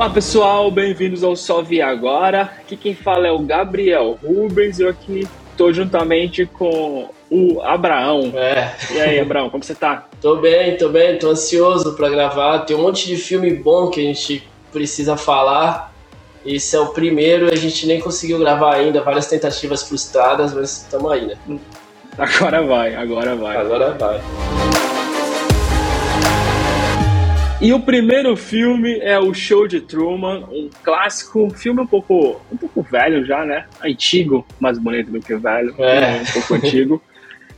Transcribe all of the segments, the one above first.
Olá pessoal, bem-vindos ao Só Vi Agora. Aqui quem fala é o Gabriel Rubens e eu aqui estou juntamente com o Abraão. É. E aí, Abraão, como você tá? Tô bem, tô bem, tô ansioso para gravar. Tem um monte de filme bom que a gente precisa falar. Esse é o primeiro, a gente nem conseguiu gravar ainda, várias tentativas frustradas, mas estamos aí, né? Agora vai, agora vai. Agora vai. E o primeiro filme é o Show de Truman, um clássico, um filme um pouco, um pouco velho já, né? Antigo, mais bonito do que velho, É. um pouco antigo.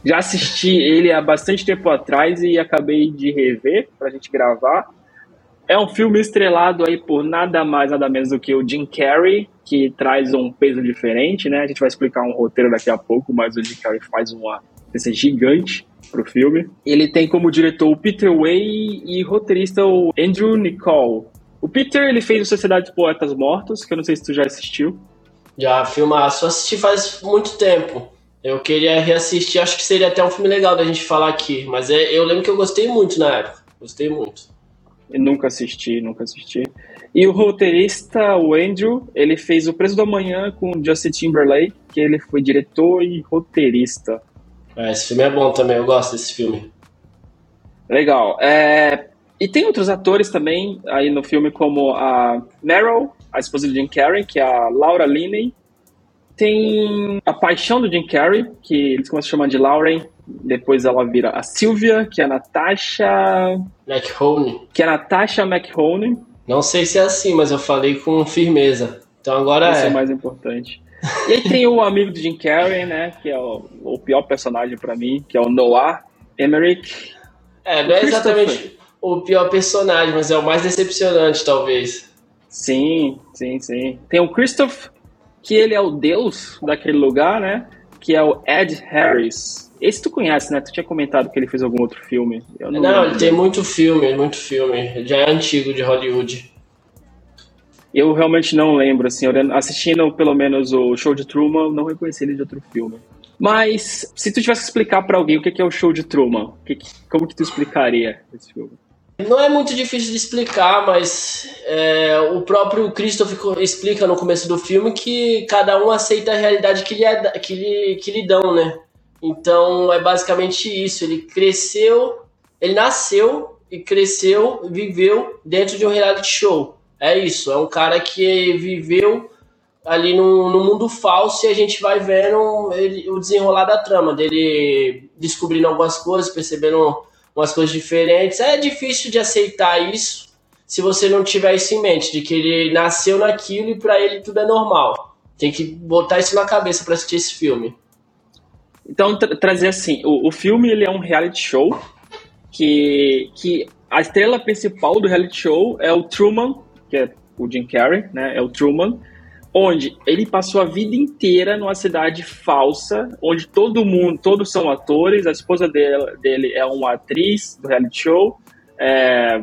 Já assisti ele há bastante tempo atrás e acabei de rever pra gente gravar. É um filme estrelado aí por nada mais, nada menos do que o Jim Carrey, que traz um peso diferente, né? A gente vai explicar um roteiro daqui a pouco, mas o Jim Carrey faz uma diferença gigante pro filme. Ele tem como diretor o Peter Way e roteirista o Andrew Nicole. O Peter, ele fez o Sociedade dos Poetas Mortos, que eu não sei se tu já assistiu. Já filmaço, assisti faz muito tempo. Eu queria reassistir, acho que seria até um filme legal da gente falar aqui. Mas é- eu lembro que eu gostei muito na época. Gostei muito. Eu nunca assisti, nunca assisti. E o roteirista, o Andrew, ele fez O Preço do Amanhã com o Justin Timberlake, que ele foi diretor e roteirista. É, esse filme é bom também, eu gosto desse filme. Legal. É, E tem outros atores também aí no filme, como a Meryl, a esposa do Jim Carrey, que é a Laura Linney. Tem a paixão do Jim Carrey, que eles começam a chamar de Lauren. Depois ela vira a Sylvia, que é a Natasha... McHone. Que é a Natasha McHone. Não sei se é assim, mas eu falei com firmeza. Então agora Esse é é. o mais importante. E aí tem o amigo do Jim Carrey, né? Que é o, o pior personagem pra mim, que é o Noah Emmerich. É, não é exatamente o pior personagem, mas é o mais decepcionante, talvez. Sim, sim, sim. Tem o Christoph, que ele é o deus daquele lugar, né? Que é o Ed Harris. Esse tu conhece, né? Tu tinha comentado que ele fez algum outro filme. Não, lembro. ele tem muito filme, muito filme. Ele Já é antigo de Hollywood. Eu realmente não lembro, assim, assistindo pelo menos o Show de Truman, eu não reconheci ele de outro filme. Mas, se tu tivesse que explicar pra alguém o que é o Show de Truman, como que tu explicaria esse filme? Não é muito difícil de explicar, mas é, o próprio Christopher explica no começo do filme que cada um aceita a realidade que lhe, é, que lhe, que lhe dão, né? Então é basicamente isso. Ele cresceu, ele nasceu e cresceu, viveu dentro de um reality show. É isso, é um cara que viveu ali no, no mundo falso e a gente vai vendo ele- o desenrolar da trama, dele descobrindo algumas coisas, percebendo umas coisas diferentes. É difícil de aceitar isso se você não tiver isso em mente, de que ele nasceu naquilo e pra ele tudo é normal. Tem que botar isso na cabeça pra assistir esse filme. Então, tra- trazer assim, o, o filme ele é um reality show que, que a estrela principal do reality show é o Truman, que é o Jim Carrey, né? É o Truman, onde ele passou a vida inteira numa cidade falsa, onde todo mundo, todos são atores, a esposa dele, dele é uma atriz do reality show, é,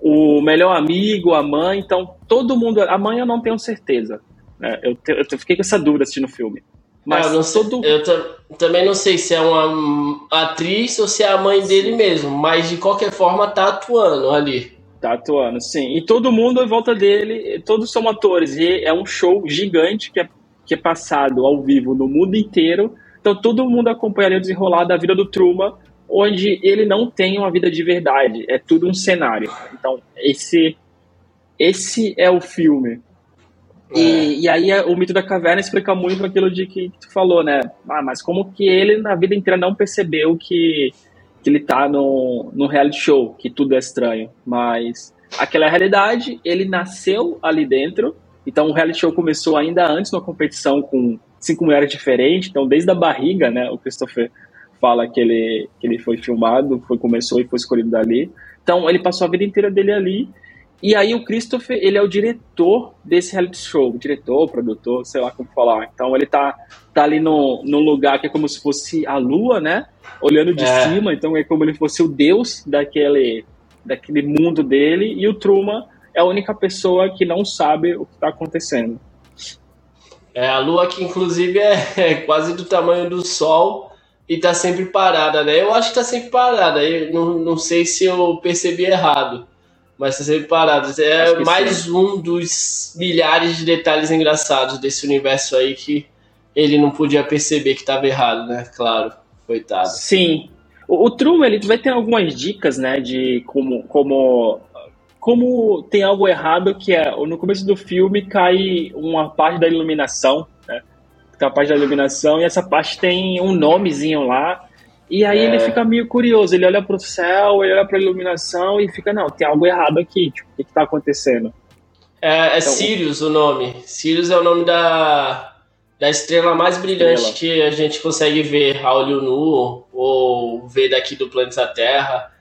o melhor amigo, a mãe, então todo mundo, a mãe eu não tenho certeza, né? eu, te- eu fiquei com essa dúvida assistindo o filme. Mas Ah, eu não sei- todo, eu ta- também não sei se é uma atriz ou se é a mãe dele mesmo, mas de qualquer forma tá atuando ali. Tá atuando, sim. E todo mundo em volta dele, todos são atores. E é um show gigante que é, que é passado ao vivo no mundo inteiro. Então todo mundo acompanha o desenrolar da vida do Truman, onde ele não tem uma vida de verdade. É tudo um cenário. Então esse, esse é o filme. E, e aí é- o mito da caverna explica muito aquilo de que, que tu falou, né? Ah, mas como que ele na vida inteira não percebeu que, que ele tá no, no reality show, que tudo é estranho. Mas aquela é a realidade, ele nasceu ali dentro, então o reality show começou ainda antes numa competição com cinco mulheres diferentes, então desde a barriga, né? O Christopher fala que ele, que ele foi filmado, foi, começou e foi escolhido dali. Então ele passou a vida inteira dele ali. E aí o Christopher, ele é o diretor desse reality show, diretor, produtor, sei lá como falar. Então ele tá, tá ali no, num lugar que é como se fosse a lua, né? Olhando de É. cima, então é como ele fosse o deus daquele, daquele mundo dele. E o Truman é a única pessoa que não sabe o que tá acontecendo. É a lua que inclusive é, é quase do tamanho do sol e tá sempre parada, né? Eu acho que tá sempre parada. Eu não, não sei se eu percebi errado. mas tá sempre parado. É mais sim. um dos milhares de detalhes engraçados desse universo aí que ele não podia perceber que estava errado, né? Claro, coitado. Sim. O, o Truman, ele vai ter algumas dicas, né, de como, como, como tem algo errado que é, no começo do filme cai uma parte da iluminação, né? A parte da iluminação e essa parte tem um nomezinho lá e aí é. ele fica meio curioso, ele olha para o céu, ele olha para a iluminação e fica, não, tem algo errado aqui, tipo, o que está acontecendo? É, é então, Sirius o nome. Sirius é o nome da, da estrela mais brilhante estrela. que a gente consegue ver a olho nu ou ver daqui do planeta Terra.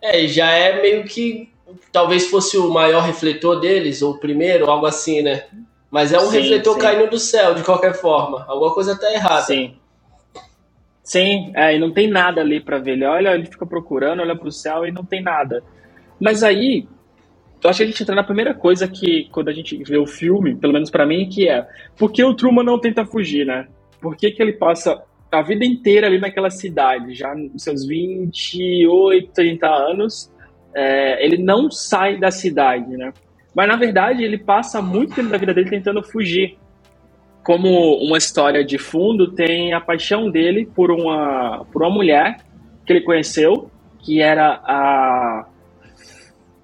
É, já é meio que talvez fosse o maior refletor deles, ou o primeiro, algo assim, né? Mas é um sim, refletor sim. caindo do céu, de qualquer forma. Alguma coisa tá errada. Sim. Sim, é, e não tem nada ali para ver. Ele olha, ele fica procurando, olha para o céu e não tem nada. Mas aí, eu acho que a gente entra na primeira coisa que, quando a gente vê o filme, pelo menos para mim, que é por que o Truman não tenta fugir, né? Por que, que ele passa a vida inteira ali naquela cidade, já nos seus 28, 30 anos, é, ele não sai da cidade, né? Mas na verdade ele passa muito tempo da vida dele tentando fugir como uma história de fundo, tem a paixão dele por uma, por uma mulher que ele conheceu, que era a,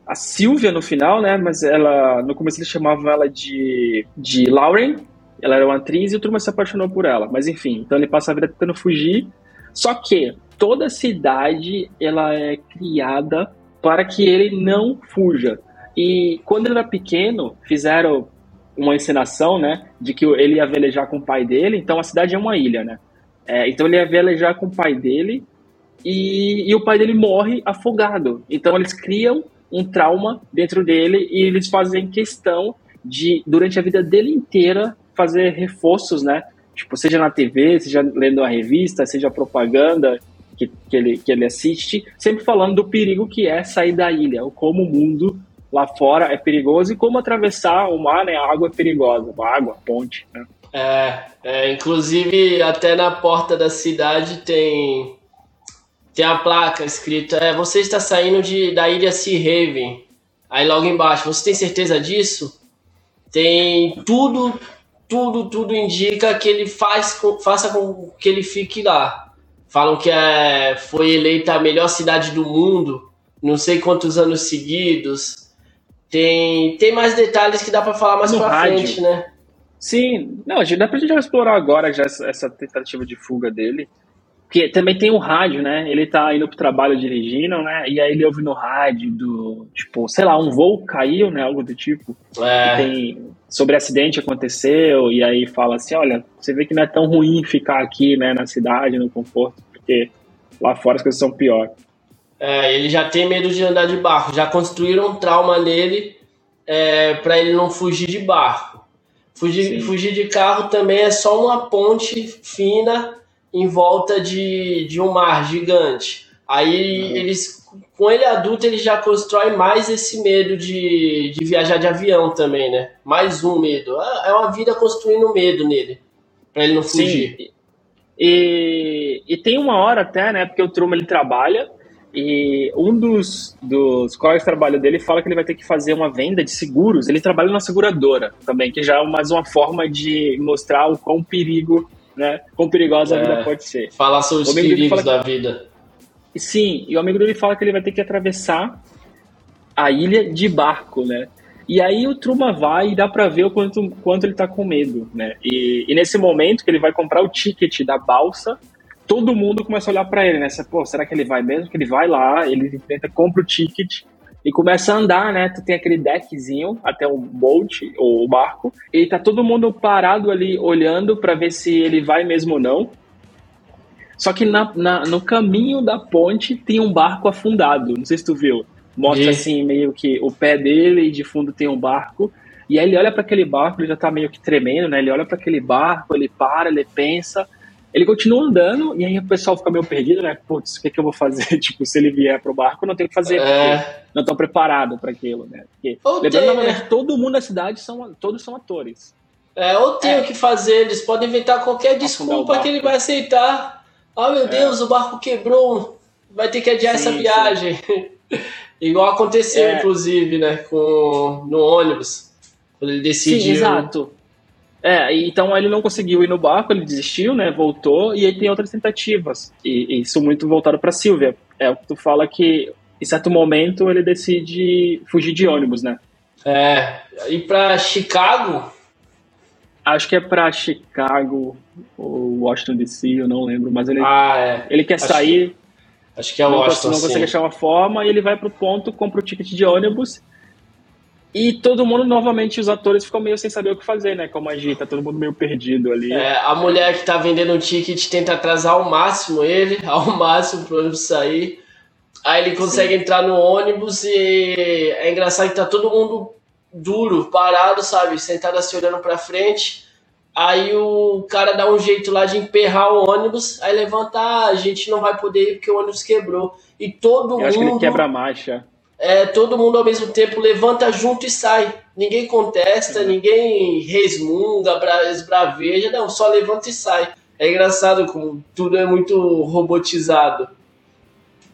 a Silvia no final, né? Mas ela, no começo eles chamavam ela de, de Lauren, ela era uma atriz e o turma se apaixonou por ela. Mas enfim, então ele passa a vida tentando fugir. Só que toda a cidade ela é criada para que ele não fuja. E quando ele era pequeno, fizeram uma encenação, né, de que ele ia velejar com o pai dele, então a cidade é uma ilha, né? É, então ele ia velejar com o pai dele e, e o pai dele morre afogado. Então eles criam um trauma dentro dele e eles fazem questão de, durante a vida dele inteira, fazer reforços, né? Tipo, seja na TV, seja lendo a revista, seja propaganda que, que, ele, que ele assiste, sempre falando do perigo que é sair da ilha, ou como o mundo lá fora é perigoso e como atravessar o mar, né? A água é perigosa, a água, a ponte, né? É, é, inclusive até na porta da cidade tem tem a placa escrita é, você está saindo de, da ilha Sea Haven. Aí logo embaixo, você tem certeza disso? Tem tudo, tudo, tudo indica que ele faz, faça com que ele fique lá. Falam que é, foi eleita a melhor cidade do mundo, não sei quantos anos seguidos. Tem, tem mais detalhes que dá para falar mais rádio. frente, né? Sim, não, dá pra gente explorar agora já essa, essa tentativa de fuga dele. Porque também tem o rádio, né? Ele tá indo pro trabalho dirigindo, né? E aí ele ouve no rádio do, tipo, sei lá, um voo caiu, né? Algo do tipo. É. Tem sobre acidente aconteceu, e aí fala assim, olha, você vê que não é tão ruim ficar aqui, né, na cidade, no conforto, porque lá fora as coisas são piores. É, ele já tem medo de andar de barco. Já construíram um trauma nele é, para ele não fugir de barco. Fugir, fugir de carro também é só uma ponte fina em volta de, de um mar gigante. Aí uhum. eles, com ele adulto, ele já constrói mais esse medo de, de viajar de avião também, né? Mais um medo. É, é uma vida construindo medo nele, para ele não fugir. Sim. E, e tem uma hora até, né? Porque o Truman ele trabalha e um dos, dos colegas de trabalho dele fala que ele vai ter que fazer uma venda de seguros. Ele trabalha na seguradora também, que já é mais uma forma de mostrar o quão perigo, né? Quão perigosa é, a vida pode ser. Falar sobre os perigos da que, vida. Sim, e o amigo dele fala que ele vai ter que atravessar a ilha de barco, né? E aí o Truma vai e dá para ver o quanto, quanto ele tá com medo, né? E, e nesse momento que ele vai comprar o ticket da balsa, todo mundo começa a olhar para ele, né? Pô, será que ele vai mesmo? Que ele vai lá, ele tenta, compra o ticket e começa a andar, né? Tu tem aquele deckzinho até o boat ou o barco e tá todo mundo parado ali olhando para ver se ele vai mesmo ou não. Só que na, na, no caminho da ponte tem um barco afundado. Não sei se tu viu. Mostra assim meio que o pé dele e de fundo tem um barco. E aí ele olha para aquele barco, ele já tá meio que tremendo, né? Ele olha para aquele barco, ele para, ele pensa ele continua andando e aí o pessoal fica meio perdido, né? Putz, o que, é que eu vou fazer? tipo, se ele vier pro barco, eu não tenho o que fazer, é... porque não estão preparados para aquilo, né? Porque, lembrando, novamente, né? todo mundo na cidade são, todos são atores. É, ou tem é. o que fazer, eles podem inventar qualquer desculpa que ele vai aceitar. Ah, meu é. Deus, o barco quebrou, vai ter que adiar sim, essa viagem. Igual aconteceu, é. inclusive, né, com, no ônibus, quando ele decidiu. Sim, exato. É, então ele não conseguiu ir no barco, ele desistiu, né, voltou, e aí tem outras tentativas. E, e isso muito voltado para Silvia. É o que tu fala que, em certo momento, ele decide fugir de ônibus, né? É, ir para Chicago. Acho que é para Chicago ou Washington DC, eu não lembro, mas ele, ah, é. ele quer acho sair. Acho que é não Washington. Não consegue achar uma forma e ele vai pro ponto, compra o ticket de ônibus. E todo mundo, novamente, os atores ficam meio sem saber o que fazer, né? Como agir, tá todo mundo meio perdido ali. É, a mulher que tá vendendo o ticket tenta atrasar ao máximo ele, ao máximo pro ônibus sair. Aí ele consegue Sim. entrar no ônibus e é engraçado que tá todo mundo duro, parado, sabe? Sentado assim olhando pra frente. Aí o cara dá um jeito lá de emperrar o ônibus, aí levanta, ah, a gente não vai poder ir porque o ônibus quebrou. E todo Eu mundo. Acho que ele quebra a marcha. É, todo mundo ao mesmo tempo levanta junto e sai. Ninguém contesta, uhum. ninguém resmunga, esbraveja, não, só levanta e sai. É engraçado como tudo é muito robotizado.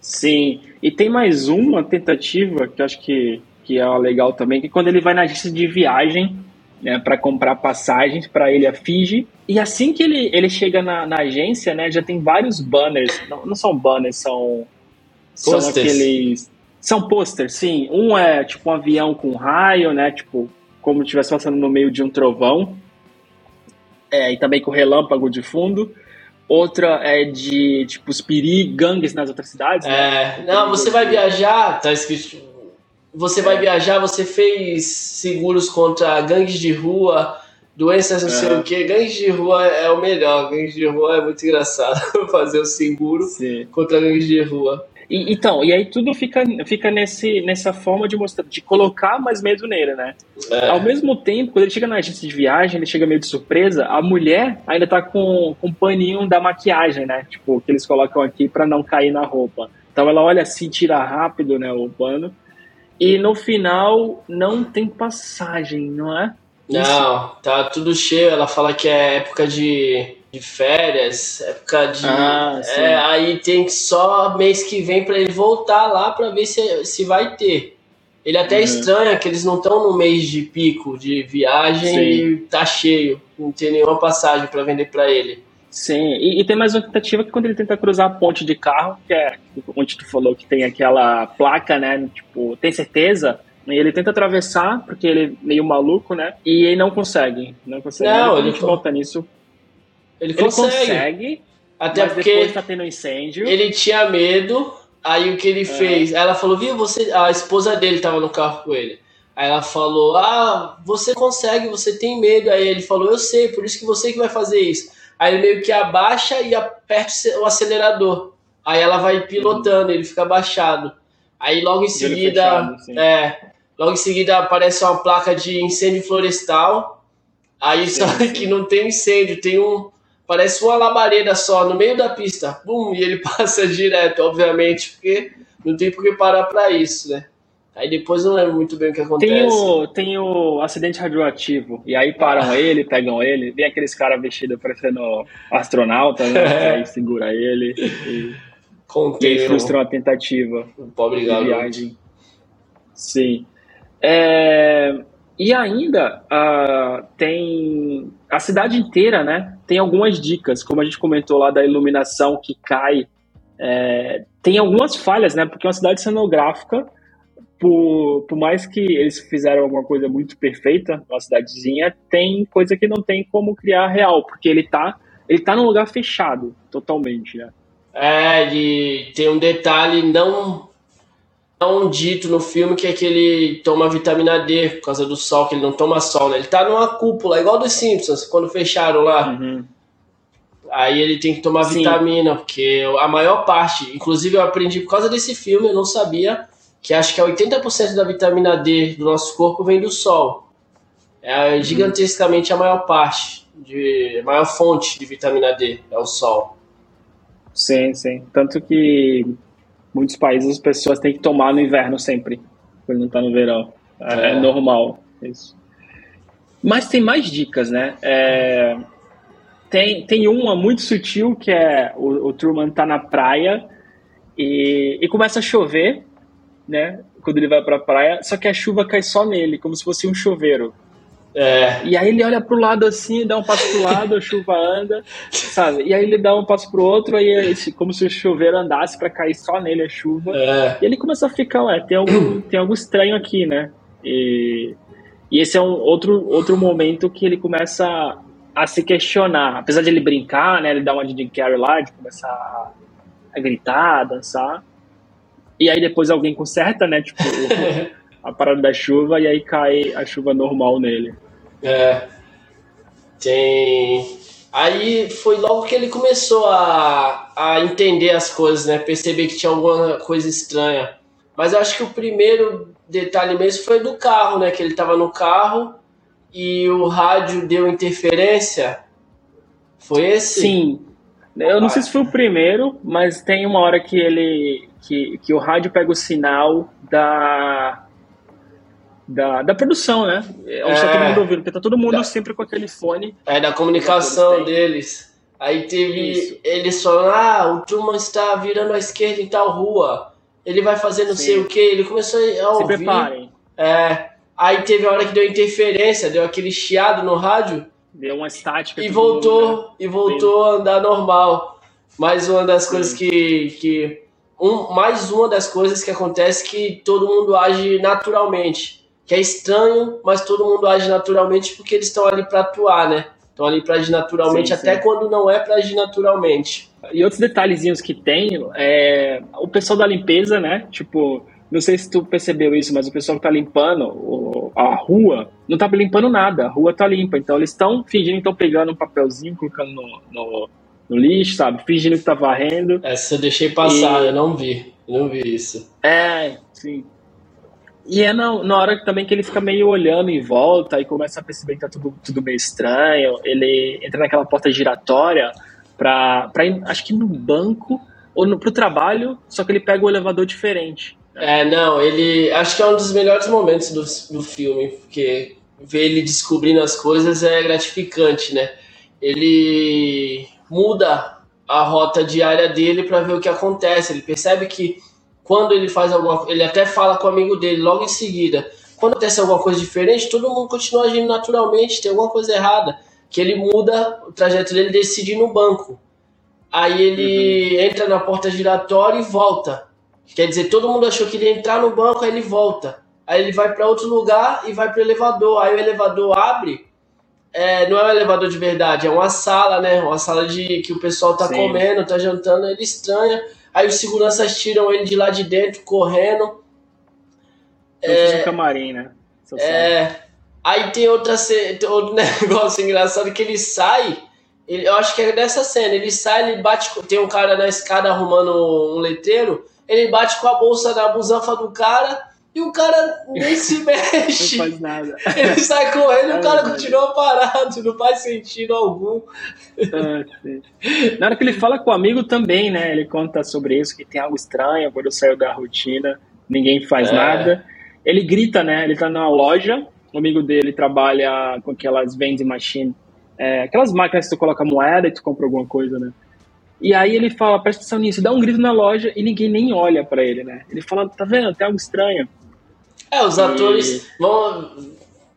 Sim, e tem mais uma tentativa que acho que, que é legal também, que quando ele vai na agência de viagem né, para comprar passagens para ele a Fiji, e assim que ele, ele chega na, na agência, né, já tem vários banners, não, não são banners, são, são aqueles... São posters, sim. Um é tipo um avião com raio, né, tipo, como se estivesse passando no meio de um trovão, é, e também com relâmpago de fundo outra é de, tipo, os perigos, gangues nas outras cidades. Né? É, não, você vai viajar, tá escrito. Você vai viajar, você fez seguros contra gangues de rua, doenças não sei o que. Gangues de rua é o melhor. Gangues de rua é muito engraçado fazer o seguro Sim. contra gangues de rua. E, então, e aí tudo fica, fica nesse, nessa forma de mostrar, de colocar mais medo nele, né? É. Ao mesmo tempo, quando ele chega na agência de viagem, ele chega meio de surpresa, a mulher ainda tá com, com um paninho da maquiagem, né? Tipo, que eles colocam aqui para não cair na roupa. Então ela olha assim, tira rápido, né, o pano. E no final não tem passagem, não é? Não, tá tudo cheio. Ela fala que é época de de férias, época de. Ah, é, aí tem que só mês que vem para ele voltar lá para ver se, se vai ter. Ele até uhum. estranha que eles não estão no mês de pico de viagem sim. e tá cheio, não tem nenhuma passagem para vender para ele. Sim, e, e, tem mais uma tentativa que quando ele tenta cruzar a ponte de carro, que é onde tu falou que tem aquela placa, né? Tipo, tem certeza? E ele tenta atravessar, porque ele é meio maluco, né? E ele não consegue. Não consegue. Não, a gente volta nisso ele consegue. Ele consegue até porque tá tendo incêndio. Ele tinha medo, aí o que ele é. fez? Ela falou, viu, você. A esposa dele tava no carro com ele. Aí ela falou, ah, você consegue, você tem medo. Aí ele falou, eu sei, por isso que você que vai fazer isso. Aí ele meio que abaixa e aperta o acelerador. Aí ela vai pilotando, uhum. ele fica abaixado. Aí logo em seguida, fechado, é, logo em seguida aparece uma placa de incêndio florestal. Aí sim, só sim. que não tem incêndio, tem um, parece uma labareda só no meio da pista, bum, e ele passa direto, obviamente, porque não tem por que parar para isso, né? Aí depois não lembro muito bem o que acontece. Tem o, tem o acidente radioativo, e aí param ah. ele, pegam ele, vem aqueles caras vestidos parecendo astronauta, né? É. Aí segura ele e, Contém, e frustra uma tentativa o pobre de viagem. Sim. É, e ainda uh, tem a cidade inteira, né? Tem algumas dicas, como a gente comentou lá da iluminação que cai. É, tem algumas falhas, né? Porque é uma cidade cenográfica, por, por mais que eles fizeram alguma coisa muito perfeita, uma cidadezinha, tem coisa que não tem como criar real, porque ele tá, ele tá num lugar fechado, totalmente, né? É, e tem um detalhe não um dito no filme que é que ele toma vitamina D por causa do sol, que ele não toma sol, né? Ele tá numa cúpula, igual dos Simpsons, quando fecharam lá. Uhum. Aí ele tem que tomar Sim. vitamina, porque a maior parte, inclusive eu aprendi por causa desse filme, eu não sabia, que acho que é 80% da vitamina D do nosso corpo vem do sol. É uhum. gigantescamente a maior parte, de, a maior fonte de vitamina D é o sol. Sim, sim. Tanto que muitos países as pessoas têm que tomar no inverno sempre, quando não está no verão. É, é, é, normal isso. Mas tem mais dicas, né? É, tem, tem uma muito sutil que é o, o Truman tá na praia e, e começa a chover, né? quando ele vai pra praia, só que a chuva cai só nele, como se fosse um chuveiro. É. E aí ele olha pro lado assim, dá um passo pro lado, a chuva anda, sabe? E aí ele dá um passo pro outro, aí é como se o chuveiro andasse para cair só nele a chuva. É. E ele começa a ficar, ué, tem algo, tem algo estranho aqui, né? E, e esse é um outro, outro momento que ele começa a, a se questionar. Apesar de ele brincar, né? Ele dá uma de Jim Carrey lá, de começar a, a gritar, a dançar. E aí depois alguém conserta, né? Tipo, a parada da chuva e aí cai a chuva normal nele. É. Tem. Aí foi logo que ele começou a, a entender as coisas, né? Perceber que tinha alguma coisa estranha. Mas eu acho que o primeiro detalhe mesmo foi do carro, né? Que ele tava no carro e o rádio deu interferência. Foi esse? Sim. Eu não sei se foi o primeiro, mas tem uma hora que ele. que, que o rádio pega o sinal da. Da, da produção, né? É onde tá É. todo mundo ouvindo, porque tá todo mundo Da- sempre com aquele fone. É da comunicação deles. Aí teve. Isso. Eles falaram: ah, o Truman está virando à esquerda em tal rua. Ele vai fazer não Sim. sei o que. Ele começou a Se ouvir. preparem. É. Aí teve a hora que deu interferência, deu aquele chiado no rádio Deu uma estática. e todo mundo, né? voltou e voltou a andar normal. Mais uma das coisas que que um, mais uma das coisas que acontece que todo mundo age naturalmente, que é estranho, mas todo mundo age naturalmente porque eles estão ali para atuar, né? Estão ali para agir naturalmente Sim, até sim. quando não é para agir naturalmente. E outros detalhezinhos que tem, é, o pessoal da limpeza, né? Tipo, não sei se tu percebeu isso, mas o pessoal que tá limpando a rua não tá limpando nada, a rua tá limpa. Então eles estão fingindo que estão pegando um papelzinho, colocando no, no, no lixo, sabe? Fingindo que tá varrendo. Essa eu deixei passar, E- eu não vi, eu não vi isso. É, sim. E é na, na hora também que ele fica meio olhando em volta e começa a perceber que tá tudo, tudo meio estranho. Ele entra naquela porta giratória pra, pra ir, acho que no banco ou no, pro trabalho, só que ele pega o elevador diferente. É, não, ele. Acho que é um dos melhores momentos do, do filme, porque ver ele descobrindo as coisas é gratificante, né? Ele muda a rota diária dele para ver o que acontece. Ele percebe que quando ele faz alguma ele até fala com o amigo dele logo em seguida. Quando acontece alguma coisa diferente, todo mundo continua agindo naturalmente, tem alguma coisa errada. Que ele muda o trajeto dele, decide ir no banco. Aí ele entra na porta giratória e volta. Quer dizer, todo mundo achou que ele ia entrar no banco, aí ele volta. Aí ele vai para outro lugar e vai para o elevador. Aí o elevador abre. É, não é um elevador de verdade, é uma sala, né? Uma sala de que o pessoal tá Sim. comendo, tá jantando, ele estranha. Aí os seguranças tiram ele de lá de dentro, correndo. Fiz um camarim, né? É, aí tem outra tem outro negócio engraçado que ele sai. ele- eu acho que é dessa cena. Ele sai, ele bate. Tem um cara na escada arrumando um letreiro. Ele bate com a bolsa na busanfa do cara e o cara nem se Não mexe. faz nada. Ele sai correndo e É o cara verdade. continua parado. Não faz sentido algum. Sim. Na hora que ele fala com o amigo também, né? Ele conta sobre isso, que tem algo estranho quando saiu da rotina, ninguém faz É. nada. Ele grita, né? Ele tá na loja, o amigo dele trabalha com aquelas vending machine, é, aquelas máquinas que tu coloca moeda e tu compra alguma coisa, né? E aí ele fala, presta atenção nisso, dá um grito na loja e ninguém nem olha pra ele, né? Ele fala, tá vendo? Tem algo estranho. É, os E- atores vão.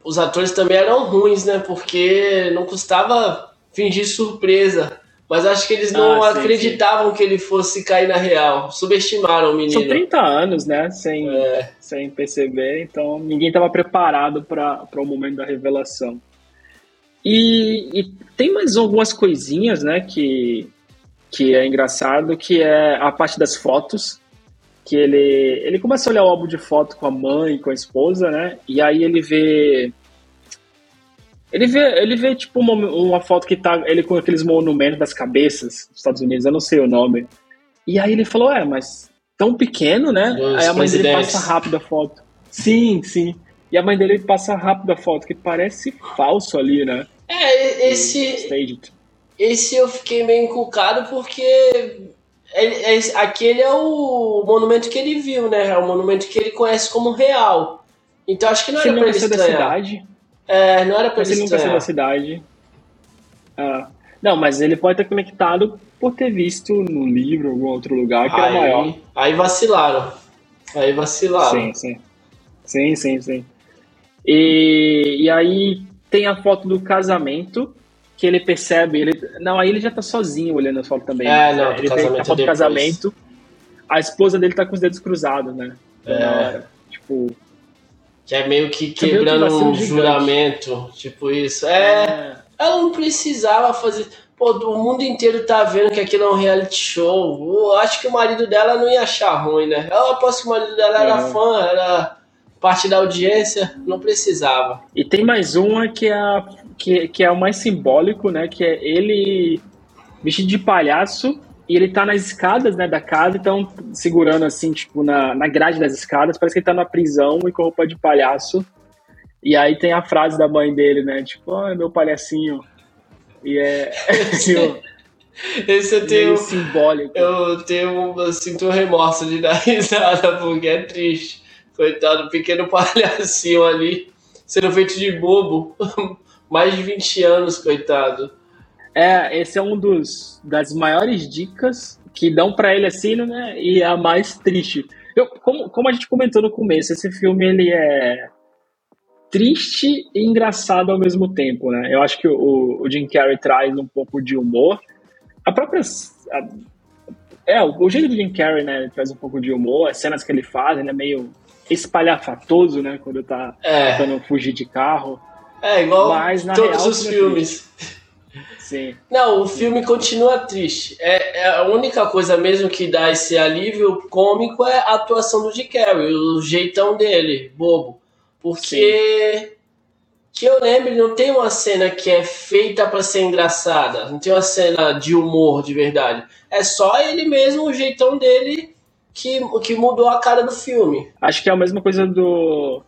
Os atores também eram ruins, né? Porque não custava fingir surpresa. Mas acho que eles não Ah, sim, acreditavam que ele fosse cair na real. Subestimaram o menino. São 30 anos, né? Sem, É. sem perceber, então ninguém estava preparado para o momento da revelação. E, e tem mais algumas coisinhas, né, que, que é engraçado, que é a parte das fotos, que ele, ele começa a olhar o álbum de foto com a mãe, com a esposa, né, e aí ele vê... Ele vê, ele vê tipo uma, uma foto que tá ele com aqueles monumentos das cabeças dos Estados Unidos, eu não sei o nome. E aí ele falou, é, mas tão pequeno, né? Dos aí a mãe dele passa rápido a foto. Sim, sim. E a mãe dele passa rápido a foto, que parece falso ali, né? É, esse, esse eu fiquei meio encucado porque ele- é- aquele é o monumento que ele viu, né? É o monumento que ele conhece como real. Então acho que não Se era ele pra ele saiu da estranhar. cidade, É, não era pra mas ele ele saiu da estranhar. cidade. Ah, não, mas ele pode ter conectado por ter visto no livro, em algum outro lugar, que era maior. Aí, aí vacilaram. Aí vacilava. Sim, sim. Sim, sim, sim. E, e aí tem a foto do casamento, que ele percebe. Ele, não, aí ele já tá sozinho olhando a foto também. É, não, ele tem a foto do casamento. A esposa dele tá com os dedos cruzados, né? É. tipo. Que é meio que quebrando um juramento. Tipo isso. É, é. Ela não precisava fazer. Pô, o mundo inteiro tá vendo que aquilo é um reality show. Eu acho que o marido dela não ia achar ruim, né? Eu aposto que o marido dela era é. fã, era parte da audiência, não precisava. E tem mais uma que é, a, que, que é o mais simbólico, né? Que é ele vestido de palhaço e ele tá nas escadas, né, da casa, então segurando assim, tipo, na, na grade das escadas, parece que ele tá na prisão e com roupa de palhaço. E aí tem a frase da mãe dele, né? Tipo, oh, meu palhacinho. E é. Assim, Esse eu tenho. simbólico. Eu tenho. Eu sinto um remorso de dar risada, porque é triste. Coitado, pequeno palhacinho ali, sendo feito de bobo. Mais de 20 anos, coitado. É, esse é um dos das maiores dicas que dão para ele assim, né? E a mais triste. Eu, como, como a gente comentou no começo, esse filme ele é triste e engraçado ao mesmo tempo, né? Eu acho que o, o Jim Carrey traz um pouco de humor. A própria. A, é, o, jeito do Jim Carrey, né? Ele traz um pouco de humor, as cenas que ele faz, ele é meio espalhafatoso, né? Quando tá é. tentando fugir de carro. É, igual Mas, todos real, os filmes. Sim. Não, o filme continua triste. É, é, a única coisa mesmo que dá esse alívio cômico é a atuação do Jim Carrey, o jeitão dele, bobo. Porque Sim. que eu lembre, não tem uma cena que é feita para ser engraçada, não tem uma cena de humor de verdade. É só ele mesmo, o jeitão dele que, que mudou a cara do filme. Acho que é a mesma coisa do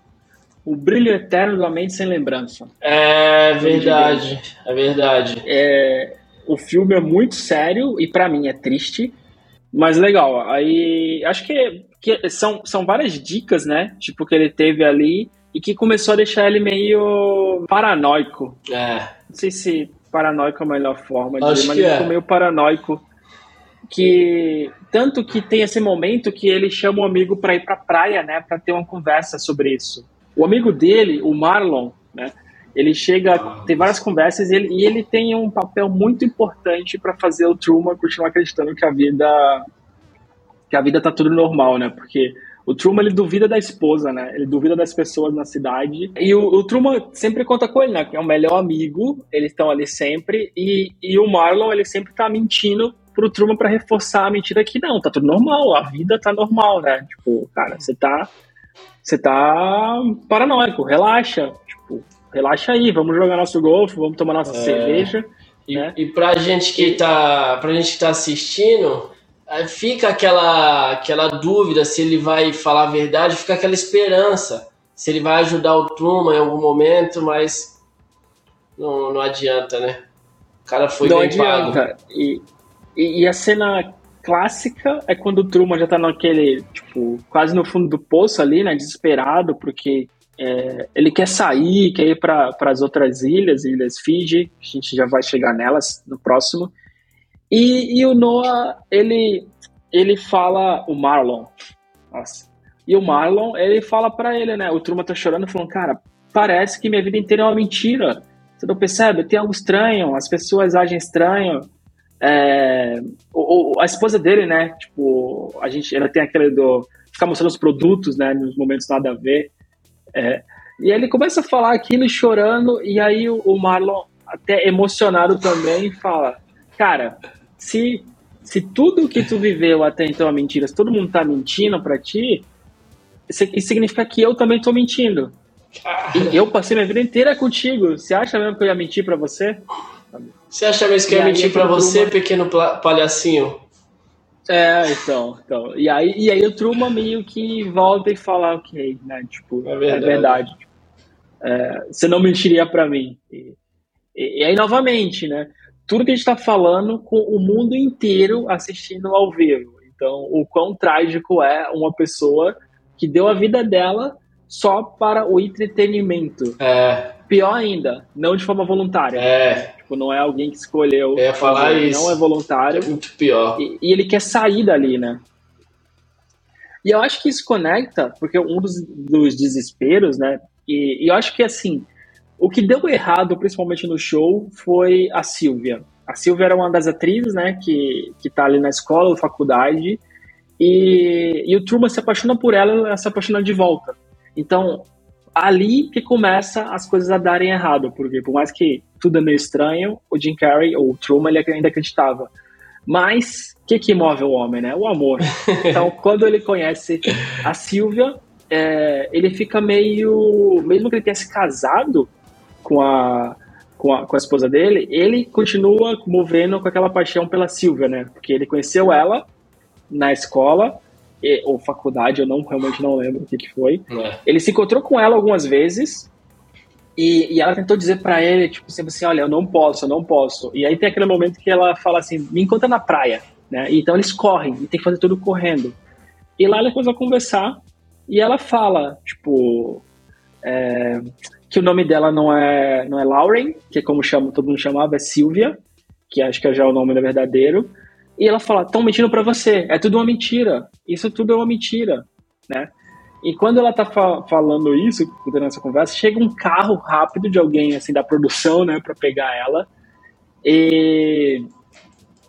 o brilho eterno da mente sem lembrança. É verdade, é verdade. É, o filme é muito sério e para mim é triste, mas legal. Aí acho que, que são, são várias dicas, né? Tipo que ele teve ali e que começou a deixar ele meio paranoico. É. Não sei se paranoico é a melhor forma de dizer, mas ele é. ficou meio paranoico. Que tanto que tem esse momento que ele chama o amigo para ir para praia, né, para ter uma conversa sobre isso. O amigo dele, o Marlon, né, ele chega, tem várias conversas e ele, e ele tem um papel muito importante para fazer o Truman continuar acreditando que a vida que a vida tá tudo normal, né? Porque o Truman, ele duvida da esposa, né? Ele duvida das pessoas na cidade. E o, o Truman sempre conta com ele, né? Que é o melhor amigo, eles estão ali sempre. E, e o Marlon, ele sempre tá mentindo pro Truman para reforçar a mentira que não, tá tudo normal, a vida tá normal, né? Tipo, cara, você tá. Você tá paranoico, relaxa. Tipo, relaxa aí, vamos jogar nosso golfe, vamos tomar nossa é. cerveja. E, né? e pra gente que tá. Pra gente que tá assistindo, fica aquela, aquela dúvida se ele vai falar a verdade, fica aquela esperança se ele vai ajudar o Truman em algum momento, mas não, não adianta, né? O cara foi não bem adianta. pago. E, e, e, a cena clássica é quando o Truman já tá naquele, tipo, quase no fundo do poço ali, né? Desesperado, porque é, ele quer sair, quer ir para as outras ilhas, Ilhas Fiji, a gente já vai chegar nelas no próximo. E, e o Noah, ele, ele fala, o Marlon, nossa, e o Marlon, ele fala para ele, né, o Truma tá chorando, falando, cara, parece que minha vida inteira é uma mentira, você não percebe? Tem algo estranho, as pessoas agem estranho, é, o, o, a esposa dele, né, tipo, a gente, ela tem aquele do, ficar mostrando os produtos, né, nos momentos nada a ver, é, e ele começa a falar aquilo chorando, e aí o, o Marlon, até emocionado também, fala, cara, se, se tudo que tu viveu até então é mentira, se todo mundo tá mentindo para ti, isso significa que eu também tô mentindo. E eu passei minha vida inteira contigo. Você acha mesmo que eu ia mentir para você? Você acha mesmo que eu ia mentir para você, uma... pequeno palhacinho? É, então, então. E aí, e aí o Truman meio que volta e fala, ok, né? Tipo, é verdade. É verdade. É, você não mentiria para mim. E, e, e, aí, novamente, né? tudo que a gente está falando com o mundo inteiro assistindo ao vivo. Então, o quão trágico é uma pessoa que deu a vida dela só para o entretenimento. É. Pior ainda, não de forma voluntária. É. Tipo, não é alguém que escolheu. Eu ia falar isso. Não é voluntário. É muito pior. E, e, ele quer sair dali, né? E eu acho que isso conecta, porque um dos, dos desesperos, né? E, e, eu acho que, assim, o que deu errado, principalmente no show, foi a Silvia. A Silvia era uma das atrizes, né, que, que tá ali na escola, na faculdade, e, e o Truman se apaixona por ela, ela se apaixona de volta. Então, ali que começa as coisas a darem errado, porque por mais que tudo é meio estranho, o Jim Carrey, ou o Truman, ele ainda acreditava. Mas, o que que move o homem, né? O amor. Então, quando ele conhece a Silvia, é, ele fica meio... Mesmo que ele tenha se casado com a, com a, com a esposa dele, ele continua movendo com aquela paixão pela Silvia, né? Porque ele conheceu ela na escola, ou faculdade, eu não realmente não lembro o que, que foi. É. Ele se encontrou com ela algumas vezes e, e ela tentou dizer para ele, tipo, sempre assim, olha, eu não posso, eu não posso. E aí tem aquele momento que ela fala assim, me encontra na praia, né? E então eles correm e tem que fazer tudo correndo. E lá ele começa a conversar e ela fala, tipo, é, que o nome dela não é, não é Lauren, que é como chama, todo mundo chamava, é Silvia, que acho que é já o nome verdadeiro. E ela fala, estão mentindo para você, é tudo uma mentira, isso tudo é uma mentira, né? E quando ela tá fa falando isso, durante essa conversa, chega um carro rápido de alguém, assim, da produção, né, para pegar ela. E,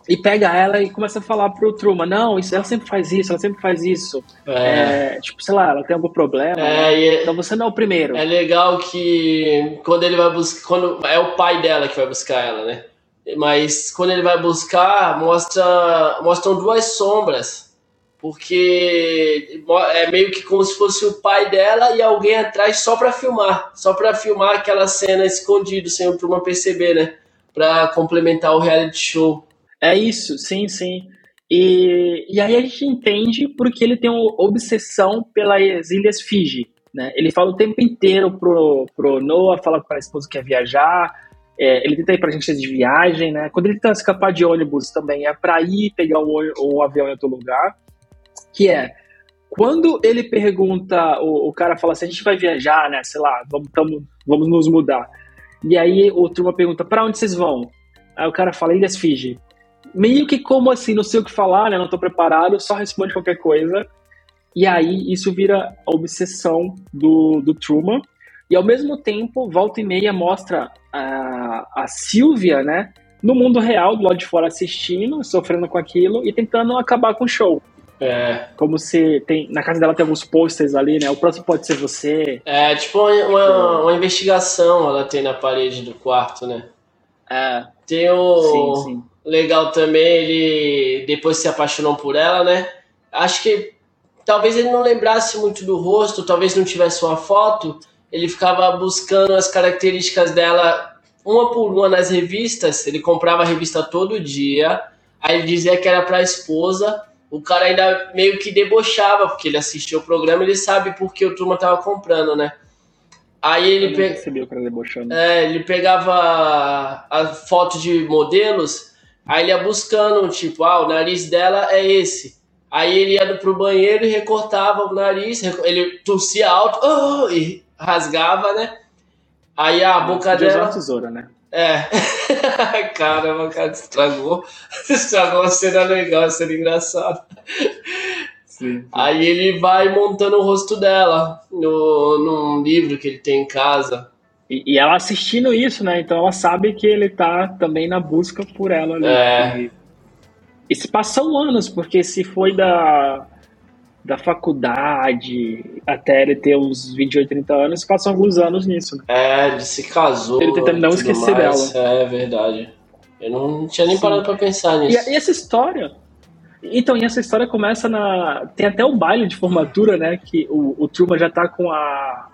e pega ela e começa a falar pro Truman, não, isso, ela sempre faz isso, ela sempre faz isso. É. É, tipo, sei lá, ela tem algum problema. É, é, então você não é o primeiro. É legal que quando ele vai buscar. Quando é o pai dela que vai buscar ela, né? Mas quando ele vai buscar, mostra, mostram duas sombras porque é meio que como se fosse o pai dela e alguém atrás só para filmar, só para filmar aquela cena escondido sem o turma perceber, né? Para complementar o reality show. É isso, sim, sim. E, e aí a gente entende porque ele tem uma obsessão pelas Ilhas Fiji, né? Ele fala o tempo inteiro pro, pro Noah, fala para a esposa que quer viajar, é, ele tenta ir para agência de viagem, né? Quando ele tenta escapar de ônibus também é para ir pegar um, um avião em outro lugar que é quando ele pergunta, o, o cara fala assim, a gente vai viajar, né? Sei lá, vamos, tamo, vamos nos mudar. E aí o turma pergunta, para onde vocês vão? Aí o cara fala, Ilhas Fiji. Meio que como assim, não sei o que falar, né? Não tô preparado, só responde qualquer coisa. E aí isso vira a obsessão do, do Truman. E ao mesmo tempo, volta e meia mostra a, a Silvia, né? No mundo real, do lado de fora assistindo, sofrendo com aquilo e tentando acabar com o show. É. Como se tem. Na casa dela tem alguns posters ali, né? O próximo pode ser você. É, tipo uma, uma, uma investigação ela tem na parede do quarto, né? É. Tem o. Sim, sim. Legal também, ele depois se apaixonou por ela, né? Acho que talvez ele não lembrasse muito do rosto, talvez não tivesse uma foto, ele ficava buscando as características dela uma por uma nas revistas, ele comprava a revista todo dia, aí ele dizia que era para a esposa, o cara ainda meio que debochava, porque ele assistiu o programa ele sabe porque o turma tava comprando, né? Aí ele, pe... é, ele pegava a, foto de modelos, aí ele ia buscando, tipo, ah, o nariz dela é esse. Aí ele ia pro banheiro e recortava o nariz, ele tossia alto oh, e rasgava, né? Aí a boca dela. tesoura, né? É. Caramba, cara, estragou. Estragou uma cena legal, uma cena engraçada. Sim, sim. Aí ele vai montando o rosto dela no, num livro que ele tem em casa. E, e, ela assistindo isso, né? Então ela sabe que ele tá também na busca por ela ali. É. E, e se passam anos, porque se foi da da faculdade até ele ter uns 28, 30 anos, passam alguns anos nisso. Né? É, ele se casou. Ele tentando não esquecer mais. dela. É verdade. Eu não tinha nem Sim. parado pra pensar nisso. E, e, essa história. Então, e essa história começa na. Tem até o baile de formatura, né? Que o, o Truman já tá com a,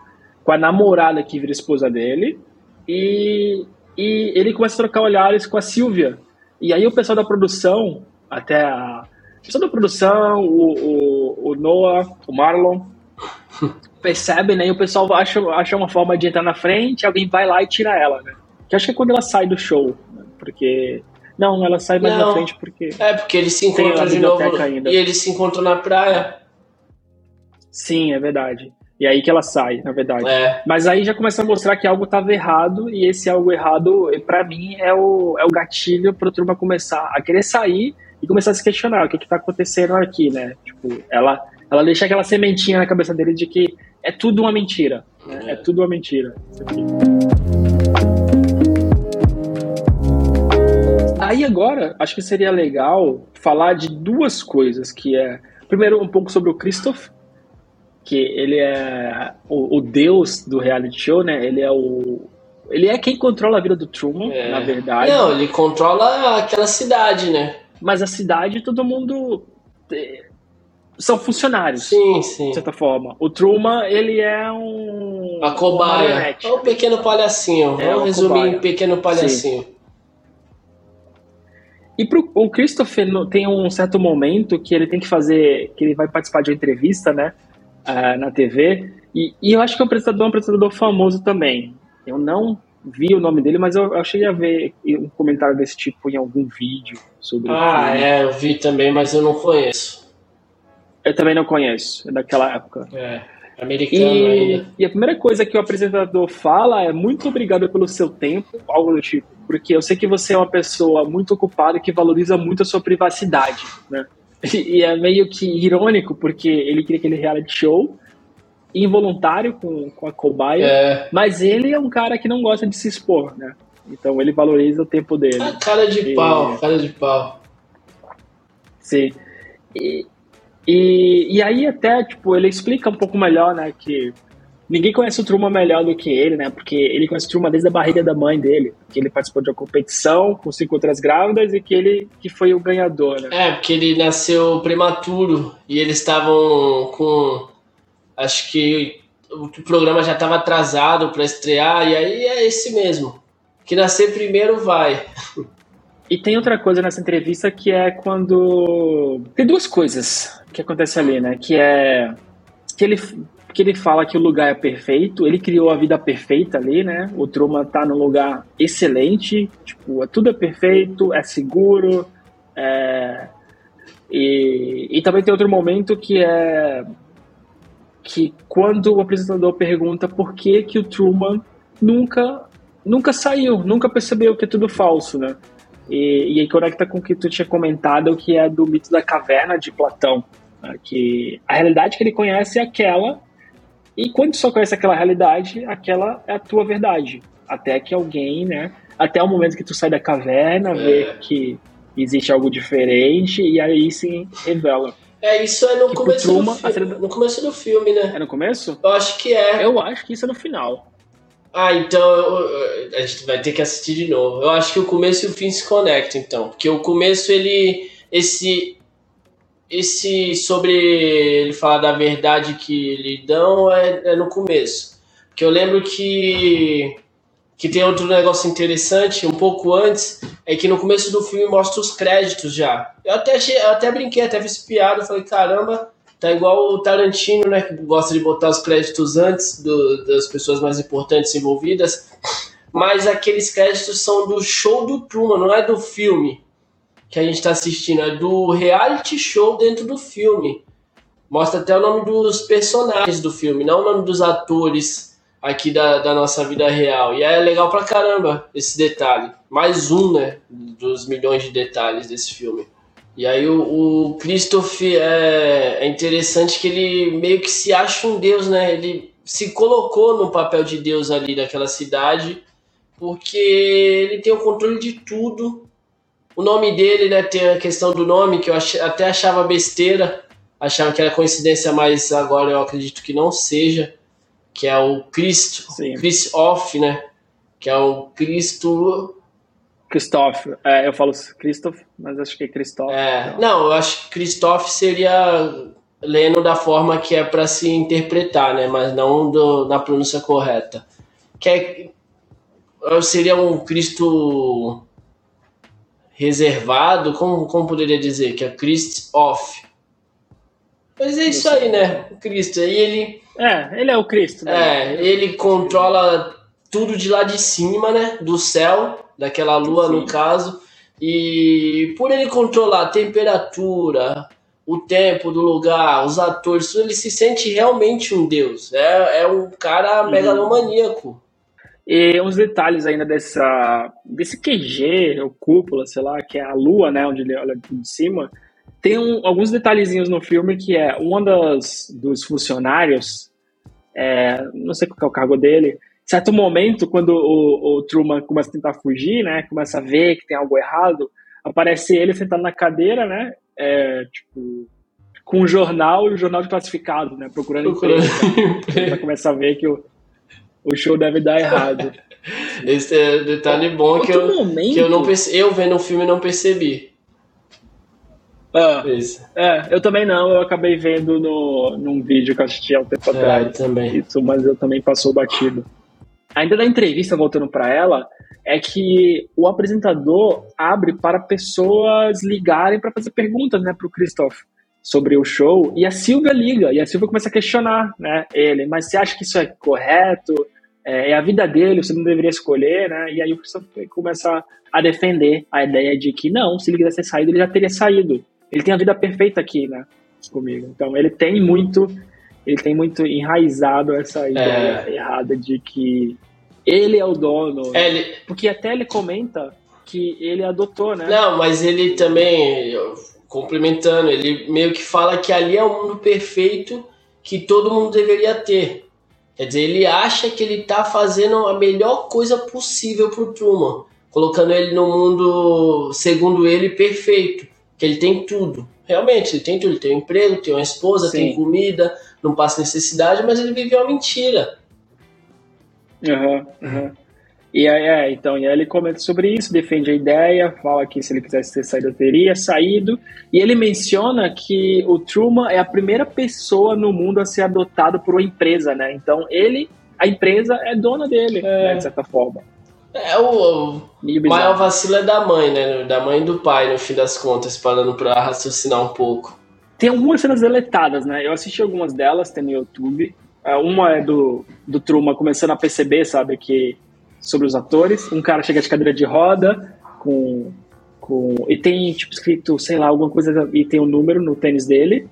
com a namorada que vira esposa dele. E, e ele começa a trocar olhares com a Silvia. E aí o pessoal da produção, até a pessoal da produção, o, o, o Noah, o Marlon, percebem, né? E o pessoal acha, acha uma forma de entrar na frente, alguém vai lá e tira ela, né? Que acho que é quando ela sai do show, né? porque... Não, ela sai mais Não, na frente porque... É, porque eles se encontram de novo ainda. e eles se encontram na praia. Sim, é verdade. E aí que ela sai, na verdade. É. Mas aí já começa a mostrar que algo estava errado, e esse algo errado, para mim, é o, é o gatilho para a turma começar a querer sair e começar a se questionar o que está acontecendo aqui, né? Tipo, ela, ela deixa aquela sementinha na cabeça dele de que é tudo uma mentira. Né? É. é tudo uma mentira. Aí agora, acho que seria legal falar de duas coisas, que é, primeiro, um pouco sobre o Christoph, que ele é o, o deus do reality show, né? Ele é o, ele é quem controla a vida do Truman, é. na verdade. Não, ele controla aquela cidade, né? Mas a cidade, todo mundo é, são funcionários. Sim, sim. De certa forma. O Truman, ele é um. A cobaia. É um pequeno palhacinho. É Vamos resumir cobaia. em pequeno palhacinho. Sim. E pro, o Christopher tem um certo momento que ele tem que fazer. que ele vai participar de uma entrevista, né? Uh, na TV. E, e, eu acho que é um apresentador, um apresentador famoso também. Eu não vi o nome dele, mas eu, eu cheguei a ver um comentário desse tipo em algum vídeo sobre Ah, é, eu vi também, mas eu não conheço. Eu também não conheço, é daquela época. É, americano e, ainda. E a primeira coisa que o apresentador fala é muito obrigado pelo seu tempo, algo do tipo, porque eu sei que você é uma pessoa muito ocupada que valoriza muito a sua privacidade, né? E, e é meio que irônico, porque ele queria aquele reality show, involuntário com, com a cobaia, é. mas ele é um cara que não gosta de se expor, né? Então ele valoriza o tempo dele. Ah, cara de e... pau, cara de pau. Sim. E, e, e aí até, tipo, ele explica um pouco melhor, né, que ninguém conhece o Truman melhor do que ele, né, porque ele conhece o Truman desde a barriga da mãe dele, que ele participou de uma competição com cinco outras grávidas e que ele que foi o ganhador, né. É, porque ele nasceu prematuro e eles estavam com acho que o programa já estava atrasado para estrear, e aí é esse mesmo. Que nascer primeiro vai. E tem outra coisa nessa entrevista que é quando. Tem duas coisas que acontecem ali, né? Que é. Que ele, que ele fala que o lugar é perfeito, ele criou a vida perfeita ali, né? O Truman tá num lugar excelente, tipo, é tudo é perfeito, é seguro. É... E, e também tem outro momento que é que quando o apresentador pergunta por que que o Truman nunca nunca saiu, nunca percebeu que é tudo falso, né? E, e aí conecta com o que tu tinha comentado, que é do mito da caverna de Platão, né? que a realidade que ele conhece é aquela, e quando tu só conhece aquela realidade, aquela é a tua verdade, até que alguém, né? Até o momento que tu sai da caverna, é. vê que existe algo diferente, e aí sim revela. É, isso é no começo Truma, do filme. No começo do filme, né? É no começo? Eu acho que é. Eu acho que isso é no final. Ah, então eu, a gente vai ter que assistir de novo. Eu acho que o começo e o fim se conectam, então. Porque o começo, ele. Esse. Esse sobre ele falar da verdade que lhe dão é, é no começo. Porque eu lembro que que tem outro negócio interessante, um pouco antes, é que no começo do filme mostra os créditos já. Eu até, achei, eu até brinquei, até fiz piada, falei, caramba, tá igual o Tarantino, né, que gosta de botar os créditos antes do, das pessoas mais importantes envolvidas, mas aqueles créditos são do show do Truman, não é do filme que a gente está assistindo, é do reality show dentro do filme. Mostra até o nome dos personagens do filme, não o nome dos atores aqui da, da nossa vida real. E é legal pra caramba esse detalhe. Mais um, né, dos milhões de detalhes desse filme. E aí o, o Christoph é, é interessante que ele meio que se acha um deus, né? Ele se colocou no papel de deus ali daquela cidade, porque ele tem o controle de tudo. O nome dele, né, tem a questão do nome que eu ach, até achava besteira, achava que era coincidência, mas agora eu acredito que não seja que é o Cristo, Chris Off, né? Que é o Cristo. Christoph, é, eu falo Christoph, mas acho que é Christoph. É, então. Não, eu acho que Christoph seria lendo da forma que é para se interpretar, né? Mas não do, na pronúncia correta. Que é, seria um Cristo reservado, como, como poderia dizer? Que é Christ off. Mas é isso aí, né? O Cristo. E ele é, ele é o Cristo. Né? É, ele controla tudo de lá de cima, né? Do céu, daquela lua, Sim. no caso. E por ele controlar a temperatura, o tempo do lugar, os atores, ele se sente realmente um deus. É, é um cara uhum. megalomaníaco. E uns detalhes ainda dessa, desse QG, ou cúpula, sei lá, que é a lua, né? Onde ele olha de cima tem um, alguns detalhezinhos no filme que é um dos funcionários, é, não sei qual é o cargo dele, certo momento, quando o, o, Truman começa a tentar fugir, né, começa a ver que tem algo errado, aparece ele sentado na cadeira, né, é, tipo, com um jornal e um jornal de classificado, né, procurando, procurando emprego. Né, começa a ver que o, o show deve dar errado. Esse é detalhe bom que eu, momento... que eu não perce... eu vendo o filme não percebi. Ah, é, eu também não, eu acabei vendo no, num vídeo que eu assisti há um tempo é, atrás. Também. Isso, mas eu também passou batido. Ainda na entrevista, voltando para ela, é que o apresentador abre para pessoas ligarem para fazer perguntas, né, pro Christoph sobre o show, e a Silvia liga, e a Silvia começa a questionar, né, ele, mas você acha que isso é correto? É, é a vida dele, você não deveria escolher, né? E aí o Christoph começa a defender a ideia de que não, se ele quisesse ter saído, ele já teria saído ele tem a vida perfeita aqui, né? Comigo. Então ele tem muito, ele tem muito enraizado essa ideia é. errada de que ele é o dono. É, ele... Porque até ele comenta que ele adotou, né? Não, mas ele também, complementando, ele meio que fala que ali é o mundo perfeito que todo mundo deveria ter. Quer dizer, ele acha que ele tá fazendo a melhor coisa possível pro Truman, colocando ele no mundo, segundo ele, perfeito que ele tem tudo. Realmente, ele tem tudo. Ele tem um emprego, tem uma esposa, Sim. tem comida, não passa necessidade, mas ele vive uma mentira. Uhum, uhum. E aí, é, então, e aí ele comenta sobre isso, defende a ideia, fala que se ele quisesse ter saído, teria saído. E ele menciona que o Truman é a primeira pessoa no mundo a ser adotado por uma empresa, né? Então, ele, a empresa é dona dele, é. né, de certa forma. É o, o maior vacilo é da mãe, né? Da mãe e do pai, no fim das contas, parando pra raciocinar um pouco. Tem algumas cenas deletadas, né? Eu assisti algumas delas, tem no YouTube. É, uma é do, do Truman começando a perceber, sabe, que sobre os atores. Um cara chega de cadeira de roda com, com e tem tipo escrito, sei lá, alguma coisa e tem um número no tênis dele.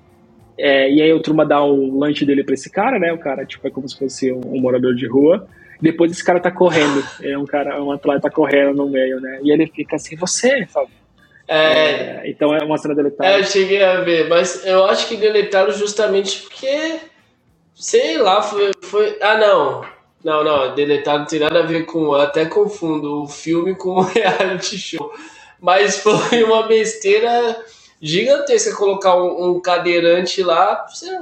É, e aí o Truman dá o lanche dele pra esse cara, né? O cara tipo é como se fosse um, um morador de rua. Depois esse cara tá correndo. É um cara, um atleta correndo no meio, né? E ele fica assim, você, sabe? É, é, então é uma cena deletada. É, eu cheguei a ver, mas eu acho que deletaram justamente porque, sei lá, foi, foi. Ah, não. Não, não, deletado não tem nada a ver com. Até confundo o filme com o reality show. Mas foi uma besteira gigantesca colocar um, um cadeirante lá. Você,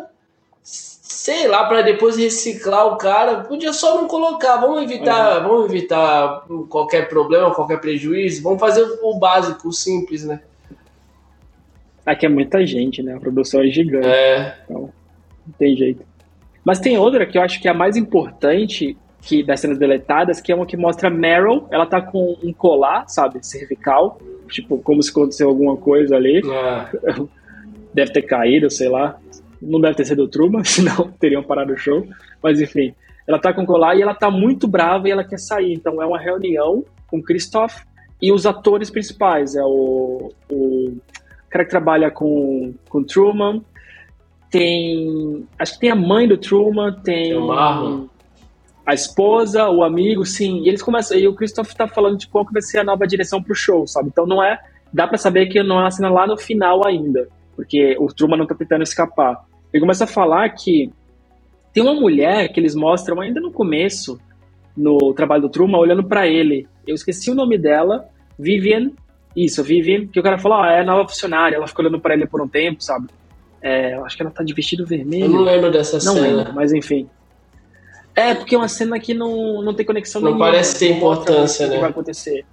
sei lá, para depois reciclar o cara, podia só não colocar. Vamos evitar, uhum. vamos evitar qualquer problema, qualquer prejuízo. Vamos fazer o básico, o simples, né? Aqui é muita gente, né? A produção é gigante. É. Então, não tem jeito. Mas tem outra que eu acho que é a mais importante que das cenas deletadas, que é uma que mostra Meryl, ela tá com um colar, sabe, cervical, tipo, como se aconteceu alguma coisa ali. É. Deve ter caído, sei lá. Não deve ter sido o Truman, senão teriam parado o show. Mas enfim, ela tá com colar e ela tá muito brava e ela quer sair. Então é uma reunião com Christoph e os atores principais. É o, o cara que trabalha com, com Truman. Tem. Acho que tem a mãe do Truman, tem. Marlon. A esposa, o amigo, sim. E eles começam. E o Christoph tá falando de qual que vai ser a nova direção pro show, sabe? Então não é. Dá para saber que não é uma cena lá no final ainda. Porque o Truman não tá tentando escapar. Ele começa a falar que tem uma mulher que eles mostram ainda no começo, no trabalho do Truman, olhando para ele. Eu esqueci o nome dela, Vivian. Isso, Vivian, que o cara falou, ah, é a nova funcionária. Ela ficou olhando para ele por um tempo, sabe? É, eu acho que ela tá de vestido vermelho. Eu não lembro dessa não cena. Não lembro, mas enfim. É, porque é uma cena que não, não tem conexão não nenhuma. Não parece ter importância, né? Que vai acontecer.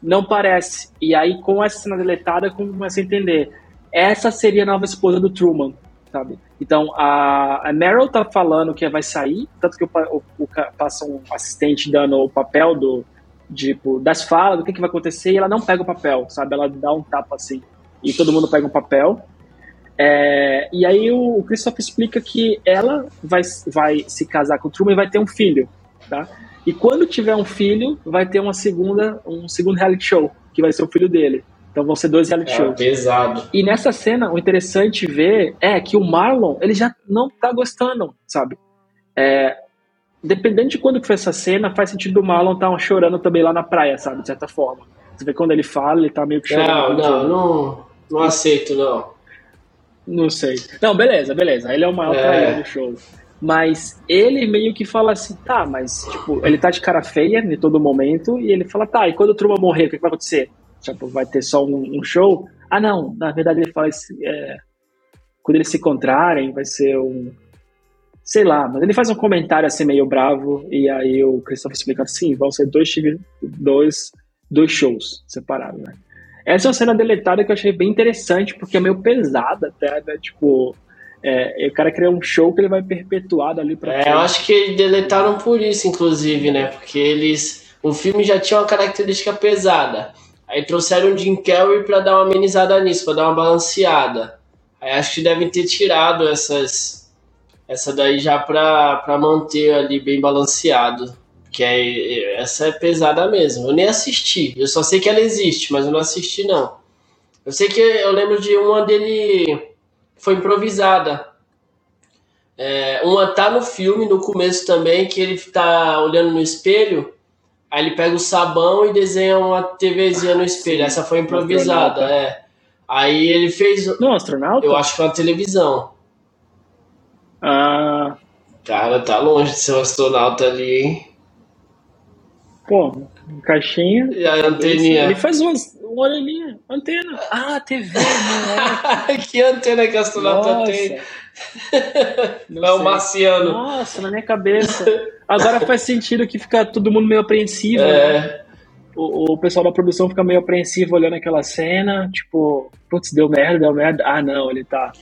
Não parece. E aí, com essa cena deletada, começa a entender. Essa seria a nova esposa do Truman, sabe? Então, a, a Meryl tá falando que vai sair, tanto que o, o, o, passa um assistente dando o papel do, tipo, das falas, do que, que vai acontecer, e ela não pega o papel, sabe? Ela dá um tapa assim, e todo mundo pega um papel. É, e aí o, o Christoph explica que ela vai, vai se casar com o Truman e vai ter um filho, tá? E quando tiver um filho, vai ter uma segunda, um segundo reality show, que vai ser o filho dele. Então vão ser dois reality é, shows. Pesado. E nessa cena, o interessante ver é que o Marlon, ele já não tá gostando, sabe? É, dependendo de quando que foi essa cena, faz sentido o Marlon estar tá chorando também lá na praia, sabe? De certa forma. Você vê quando ele fala, ele tá meio que chorando. Não, não, não, não aceito, não. Não sei. Não, beleza, beleza. Ele é o maior é. traidor do show. Mas ele meio que fala assim, tá, mas, tipo, ele tá de cara feia em todo momento, e ele fala, tá, e quando o Truman morrer, o que vai acontecer? Vai ter só um, um show? Ah, não, na verdade ele fala assim, é, quando eles se encontrarem, vai ser um. Sei lá, mas ele faz um comentário assim meio bravo, e aí o Christopher explica assim: vão ser dois, dois, dois shows separados, né? Essa é uma cena deletada que eu achei bem interessante, porque é meio pesada até, né? Tipo, é, o cara cria um show que ele vai perpetuar dali pra É, frente. eu acho que deletaram por isso, inclusive, né? Porque eles. O filme já tinha uma característica pesada. Aí trouxeram o Jim Carrey pra dar uma amenizada nisso, pra dar uma balanceada. Aí acho que devem ter tirado essas. Essa daí já pra, pra manter ali bem balanceado. Que é, essa é pesada mesmo. Eu nem assisti. Eu só sei que ela existe, mas eu não assisti não. Eu sei que eu lembro de uma dele foi improvisada. É, uma tá no filme, no começo também, que ele tá olhando no espelho, aí ele pega o sabão e desenha uma TVzinha no espelho. Essa foi improvisada, é. Aí ele fez. No astronauta? Eu acho que foi uma televisão. Ah. Cara, tá longe de ser um astronauta ali, hein? Pô, caixinha. E a anteninha? Ele faz umas, uma orelhinha, antena. Ah, TV, não é? que antena que astronauta Nossa. tem? Não é o marciano. Nossa, na minha cabeça. Agora faz sentido que fica todo mundo meio apreensivo, é. né? O, o, pessoal da produção fica meio apreensivo olhando aquela cena, tipo, putz, deu merda, deu merda. Ah, não, ele tá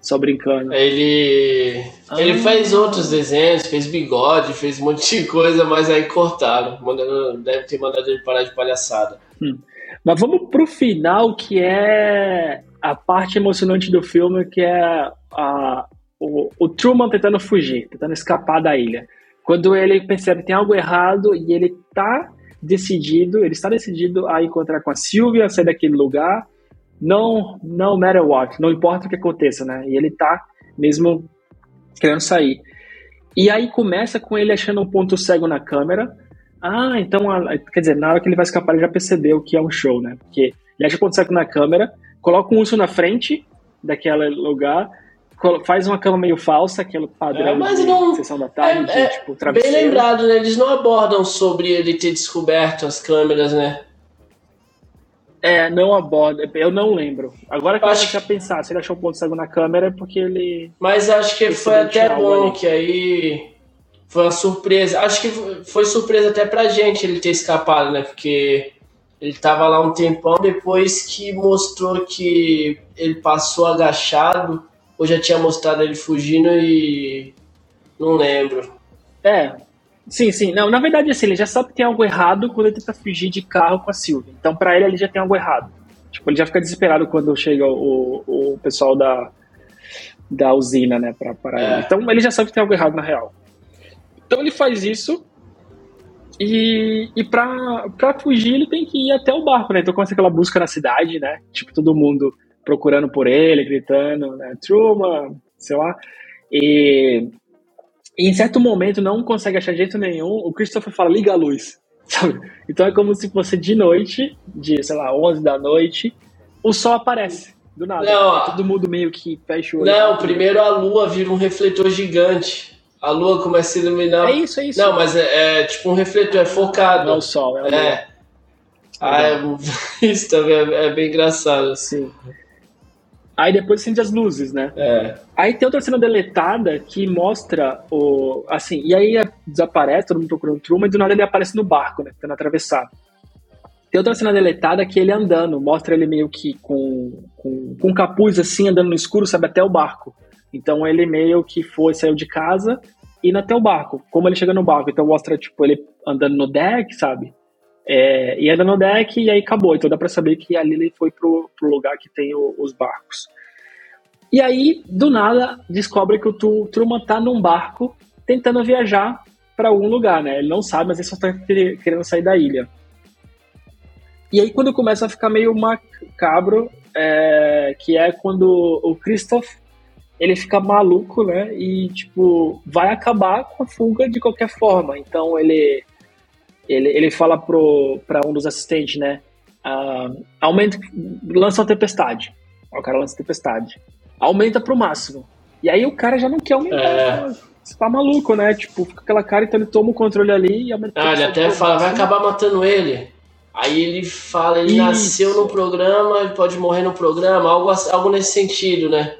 só brincando. Ele. Ah. Ele fez outros desenhos, fez bigode, fez um monte de coisa, mas aí cortaram. Mandando, deve ter mandado ele parar de palhaçada. Hum. Mas vamos pro final, que é a parte emocionante do filme, que é a, o, o Truman tentando fugir, tentando escapar da ilha. Quando ele percebe que tem algo errado e ele tá decidido, ele está decidido a encontrar com a Sylvia, sair daquele lugar não, no matter what, não importa o que aconteça, né? E ele tá mesmo querendo sair. E aí começa com ele achando um ponto cego na câmera. Ah, então, quer dizer, na hora que ele vai escapar, ele já percebeu que é um show, né? Porque ele acha um ponto cego na câmera, coloca um urso na frente daquele lugar, faz uma cama meio falsa, aquele padrão é, mas de não, sessão da tarde, é, de, tipo, travesseiro. Bem lembrado, né? Eles não abordam sobre ele ter descoberto as câmeras, né? É, não aborda. Eu não lembro. Agora que eu acho que pensar, se ele achou um ponto cego na câmera é porque ele. Mas acho que foi até bom ali. que aí foi uma surpresa. Acho que foi surpresa até pra gente ele ter escapado, né? Porque ele tava lá um tempão depois que mostrou que ele passou agachado, ou já tinha mostrado ele fugindo e. Não lembro. É, Sim, sim. Não, na verdade, assim, ele já sabe que tem algo errado quando ele tenta fugir de carro com a Silvia. Então, para ele, ele já tem algo errado. Tipo, ele já fica desesperado quando chega o, o pessoal da, da usina, né, pra parar é. ele. Então, ele já sabe que tem algo errado na real. Então, ele faz isso. E, e pra, pra fugir, ele tem que ir até o barco, né? Então, começa aquela busca na cidade, né? Tipo, todo mundo procurando por ele, gritando, né? Truman, sei lá. E e em certo momento não consegue achar jeito nenhum, o Christopher fala, liga a luz. Sabe? Então é como se fosse de noite, de, sei lá, 11 da noite, o sol aparece. Do nada. Não, todo mundo meio que fecha o olho. Não, primeiro a lua vira um refletor gigante. A lua começa a iluminar. É isso, é isso. Não, mas é, é tipo um refletor, é focado. Não é o sol, é a lua. É. Ah, é, isso também é, é bem engraçado. Sim. Aí depois acende as luzes, né? É. Aí tem outra cena deletada que mostra o. Assim, e aí desaparece, todo mundo procurando o Truman, e do nada ele aparece no barco, né? Tentando atravessar. Tem outra cena deletada que ele andando, mostra ele meio que com, com, com capuz assim, andando no escuro, sabe, até o barco. Então ele meio que foi, saiu de casa e até o barco. Como ele chega no barco, então mostra, tipo, ele andando no deck, sabe? É, e anda no deck e aí acabou. Então dá pra saber que ali ele foi pro, pro lugar que tem o, os barcos. E aí, do nada, descobre que o Truman tá num barco tentando viajar para algum lugar, né? Ele não sabe, mas ele só tá querendo sair da ilha. E aí, quando começa a ficar meio macabro, é, que é quando o Christoph ele fica maluco, né? E, tipo, vai acabar com a fuga de qualquer forma. Então, ele ele, ele fala para um dos assistentes, né? Uh, aumenta, lança uma tempestade. O cara lança tempestade. aumenta pro máximo. E aí o cara já não quer aumentar. É. Você tá maluco, né? Tipo, fica aquela cara, então ele toma o controle ali e aumenta Ah, ele até fala, vai acabar matando ele. Aí ele fala, ele Isso. nasceu no programa, ele pode morrer no programa, algo, algo nesse sentido, né?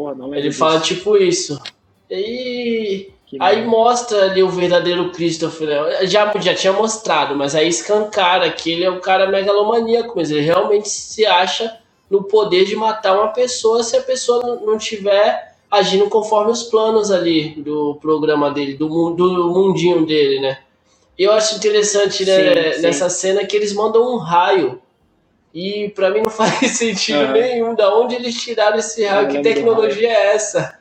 Pô, não é ele fala tipo isso. E aí mostra ali o verdadeiro Christopher. Né? Já, já tinha mostrado, mas aí escancara que ele é um cara megalomaníaco, mas ele realmente se acha no poder de matar uma pessoa se a pessoa não tiver agindo conforme os planos ali do programa dele, do, do mundinho dele, né? E eu acho interessante né, sim, nessa cena que eles mandam um raio. E para mim não faz sentido uhum. nenhum. Da onde eles tiraram esse raio? que tecnologia é essa?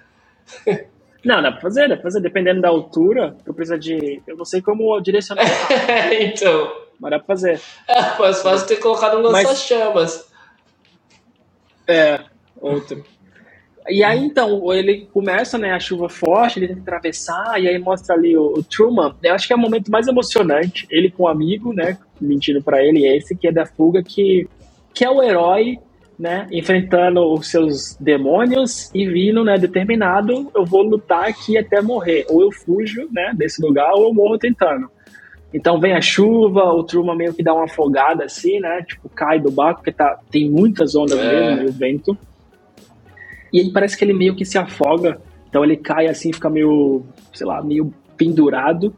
Não, dá pra fazer, dá pra fazer. Dependendo da altura, eu preciso de. Eu não sei como direcionar. então. Mas dá pra fazer. É, mais fácil ter colocado um lança-chamas. É, outro. E aí, então, ele começa, né, a chuva forte, ele tenta atravessar, e aí mostra ali o, o, Truman. Eu acho que é o momento mais emocionante, ele com o um amigo, né, mentindo para ele, esse que é da fuga, que, que é o herói, né, enfrentando os seus demônios e vindo, né, determinado, eu vou lutar aqui até morrer. Ou eu fujo, né, desse lugar, ou eu morro tentando. Então vem a chuva, o Truman meio que dá uma afogada assim, né? Tipo, cai do barco, porque tá, tem muitas ondas é. mesmo, o vento. E aí parece que ele meio que se afoga. Então ele cai assim, fica meio, sei lá, meio pendurado.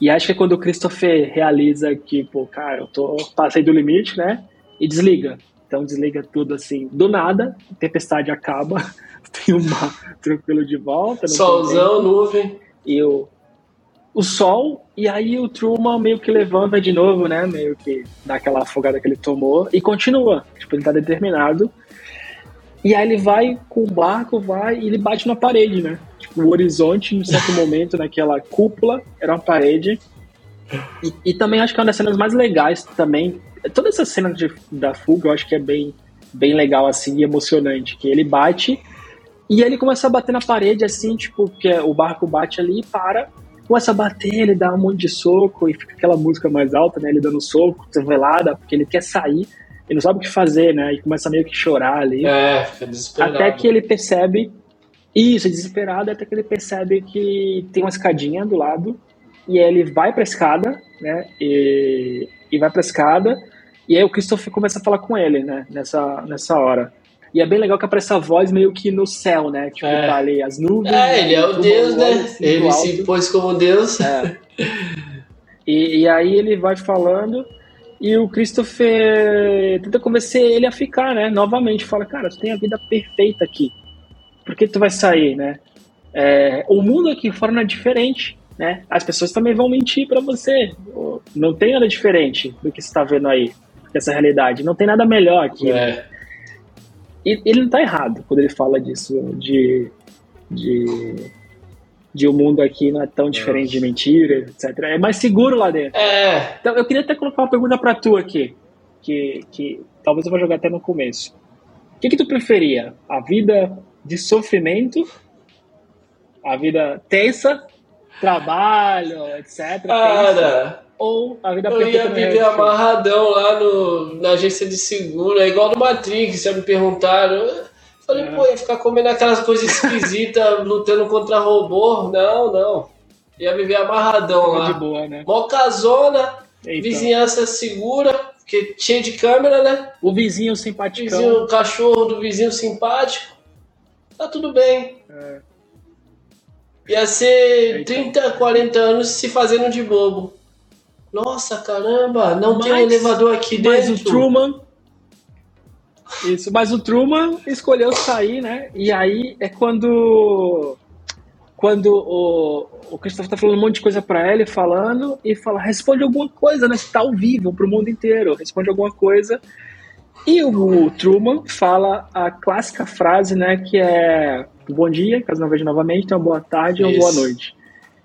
E acho que é quando o Christopher realiza que, pô, cara, eu tô, passei do limite, né? E desliga. Então desliga tudo assim, do nada, a tempestade acaba, tem um mar tranquilo de volta. Solzão, nuvem. E o, o sol, e aí o Truman meio que levanta de novo, né? Meio que dá aquela afogada que ele tomou e continua. Tipo, ele tá determinado. E aí ele vai com o barco, vai e ele bate na parede, né? Tipo, o horizonte, em certo momento, naquela cúpula, era uma parede. E, e, também acho que é uma das cenas mais legais também. Toda essa cena de, da fuga eu acho que é bem, bem legal, assim, e emocionante. Que ele bate e ele começa a bater na parede, assim, tipo, que o barco bate ali e para. Começa a bater, ele dá um monte de soco e fica aquela música mais alta, né? Ele dando soco, velada, porque ele quer sair ele não sabe o que fazer, né? E começa meio que chorar ali. É, fica desesperado. Até que ele percebe. Isso, é desesperado, até que ele percebe que tem uma escadinha do lado. E aí ele vai pra escada, né? E, e vai pra escada. E aí o Christopher começa a falar com ele, né? Nessa, nessa hora. E é bem legal que aparece a voz meio que no céu, né? Tipo, é. tá ali as nuvens. É, ele é o Deus, né? Assim, ele se impôs como Deus. É. E, e aí ele vai falando. E o Christopher tenta convencer ele a ficar, né? Novamente, fala, cara, tu tem a vida perfeita aqui. Por que tu vai sair, né? É, o mundo aqui fora não é diferente, né? As pessoas também vão mentir para você. Não tem nada diferente do que você está vendo aí, dessa realidade. Não tem nada melhor aqui. Né? É. E ele não tá errado quando ele fala disso, de, de de o um mundo aqui não é tão diferente Nossa. de mentira, etc. É mais seguro lá dentro. É. Então eu queria até colocar uma pergunta para tu aqui, que, que talvez eu vou jogar até no começo. O que, que tu preferia? A vida de sofrimento, a vida tensa, trabalho, etc. Cara, ou a vida Eu ia viver amarradão lá no, na agência de seguro, é igual no Matrix, já me perguntaram. Falei, é. pô, ia ficar comendo aquelas coisas esquisitas, lutando contra robô. Não, não. Ia viver amarradão lá. De boa, né? Mó casona, vizinhança segura, porque cheio de câmera, né? O vizinho simpático. O cachorro do vizinho simpático. Tá tudo bem. É. Ia ser Eita. 30, 40 anos se fazendo de bobo. Nossa, caramba, não mas, tem um elevador aqui mas dentro. Mas o Truman isso, mas o Truman escolheu sair, né? E aí é quando quando o, o Christopher tá falando um monte de coisa para ele, falando, e fala, responde alguma coisa, né? Você tá ao vivo pro mundo inteiro, responde alguma coisa. E o, o Truman fala a clássica frase, né? Que é bom dia, caso não veja novamente, então boa tarde ou boa noite.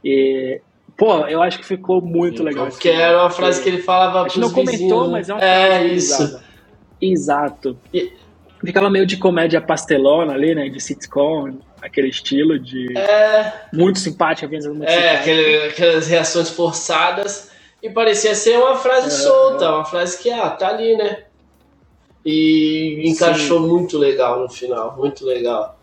E, pô, eu acho que ficou muito legal. Porque era uma frase que ele falava gente não comentou, vizinhos. mas é uma é, frase É, isso. Exato. E ficava meio de comédia pastelona ali, né? De sitcom, aquele estilo de. É. Muito simpática, muito É, aquele, aquelas reações forçadas. E parecia ser uma frase é, solta, uma frase que, ah, tá ali, né? e encaixou Sim. muito legal no final, muito legal.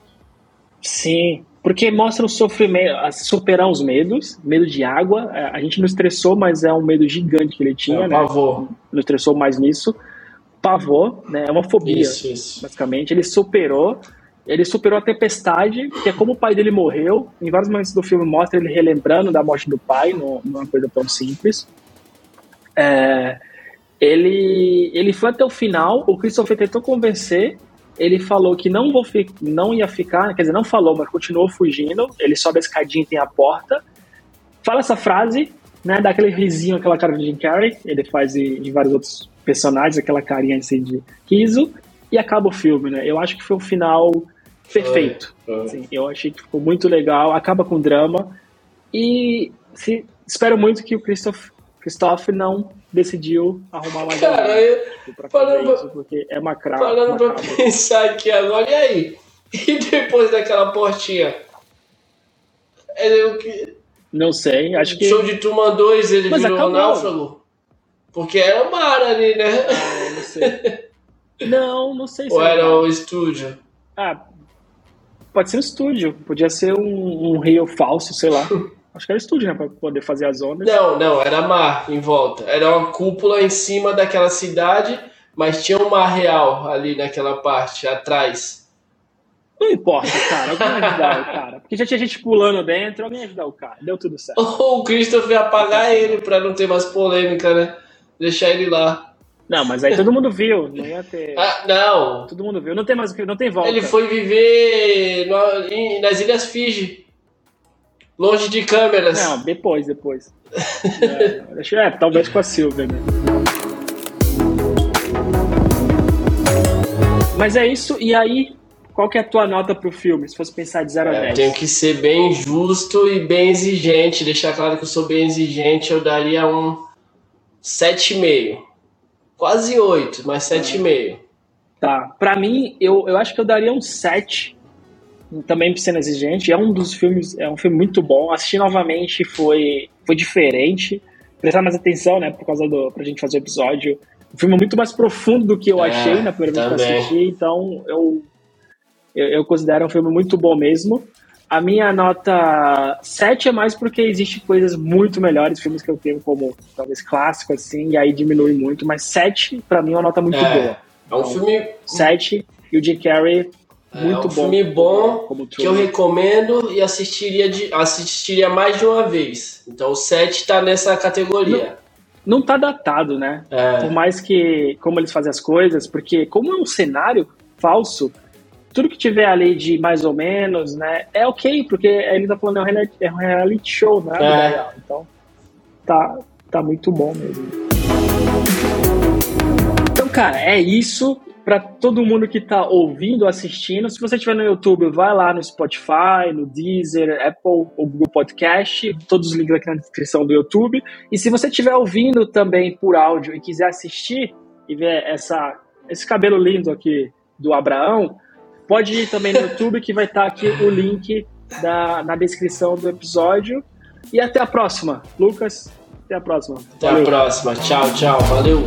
Sim, porque mostra o sofrimento, superar os medos, medo de água. É, a gente não estressou, mas é um medo gigante que ele tinha, é, né? Pavor. Não estressou mais nisso. Pavor, né? É uma fobia, isso, isso. basicamente. Ele superou. Ele superou a tempestade, que é como o pai dele morreu. Em vários momentos do filme mostra ele relembrando da morte do pai, não, não é uma coisa tão simples. É, ele, ele foi até o final, o Christopher tentou convencer, ele falou que não, vou não ia ficar, quer dizer, não falou, mas continuou fugindo, ele sobe a escadinha e tem a porta, fala essa frase, né, dá aquele risinho, aquela cara de Jim Carrey, ele faz em, em vários outros personagens, aquela carinha assim de riso, e acaba o filme, né, eu acho que foi um final perfeito, Assim, eu achei que ficou muito legal, acaba com drama, e se, espero muito que o Christoph, Christoph não decidiu arrumar mais Cara, eu, pra parando isso, porque é macrado. Parando pra pensar aqui agora, e aí? E depois daquela portinha? É o que... Não sei, acho que. Show de Turma 2 ele Mas virou acabou. náufrago? Porque era o mar ali, né? Ah, não sei. não, não sei se Ou era o estúdio? Ah, pode ser o estúdio. Podia ser um, um rio falso, sei lá. Acho que era estúdio, né? Pra poder fazer as ondas. Não, não, era mar em volta. Era uma cúpula em cima daquela cidade, mas tinha um mar real ali naquela parte, atrás. Não importa, cara. Alguém ajudar o cara. Porque já tinha gente pulando dentro, alguém ajudar o cara. Deu tudo certo. Ou o Christopher apagar ele pra não ter mais polêmica, né? Deixar ele lá. Não, mas aí todo mundo viu, não ia ter. Ah, não. Todo mundo viu, não tem mais não tem volta. Ele foi viver nas Ilhas Fiji. Longe de câmeras. Não, depois, depois. é, é, talvez com a Silvia, né? Mas é isso, e aí, qual que é a tua nota pro filme, se fosse pensar de 0 a 10? É, tenho que ser bem justo e bem exigente, deixar claro que eu sou bem exigente, eu daria um 7,5. Quase 8, mas 7,5. Tá, pra mim, eu, eu acho que eu daria um 7, também sendo exigente. É um dos filmes, é um filme muito bom. Assistir novamente foi, foi diferente. Prestar mais atenção, né, por causa do. pra gente fazer o episódio. Um filme muito mais profundo do que eu é, achei na primeira vez que eu assisti, então eu, eu, eu considero um filme muito bom mesmo. A minha nota 7 é mais porque existe coisas muito melhores, filmes que eu tenho como talvez clássico, assim, e aí diminui muito, mas 7 pra mim é uma nota muito é, boa. É um então, filme. 7 e o Jim Carrey muito é um bom. filme bom que eu recomendo e assistiria, de, assistiria mais de uma vez. Então o 7 está nessa categoria. Não, não tá datado, né? É. Por mais que, como eles fazem as coisas, porque como é um cenário falso, tudo que tiver ali de mais ou menos, né, é ok, porque ele tá falando é reality, é um reality show, né? É. Então tá, tá muito bom mesmo. Então, cara, é isso para todo mundo que está ouvindo, assistindo. Se você estiver no YouTube, vai lá no Spotify, no Deezer, Apple ou Google Podcast, todos os links aqui na descrição do YouTube. E se você estiver ouvindo também por áudio e quiser assistir e ver essa, esse cabelo lindo aqui do Abraão, pode ir também no YouTube que vai estar tá aqui o link da, na descrição do episódio. E até a próxima. Lucas, até a próxima. Até Valeu. a próxima. Tchau, tchau. Valeu.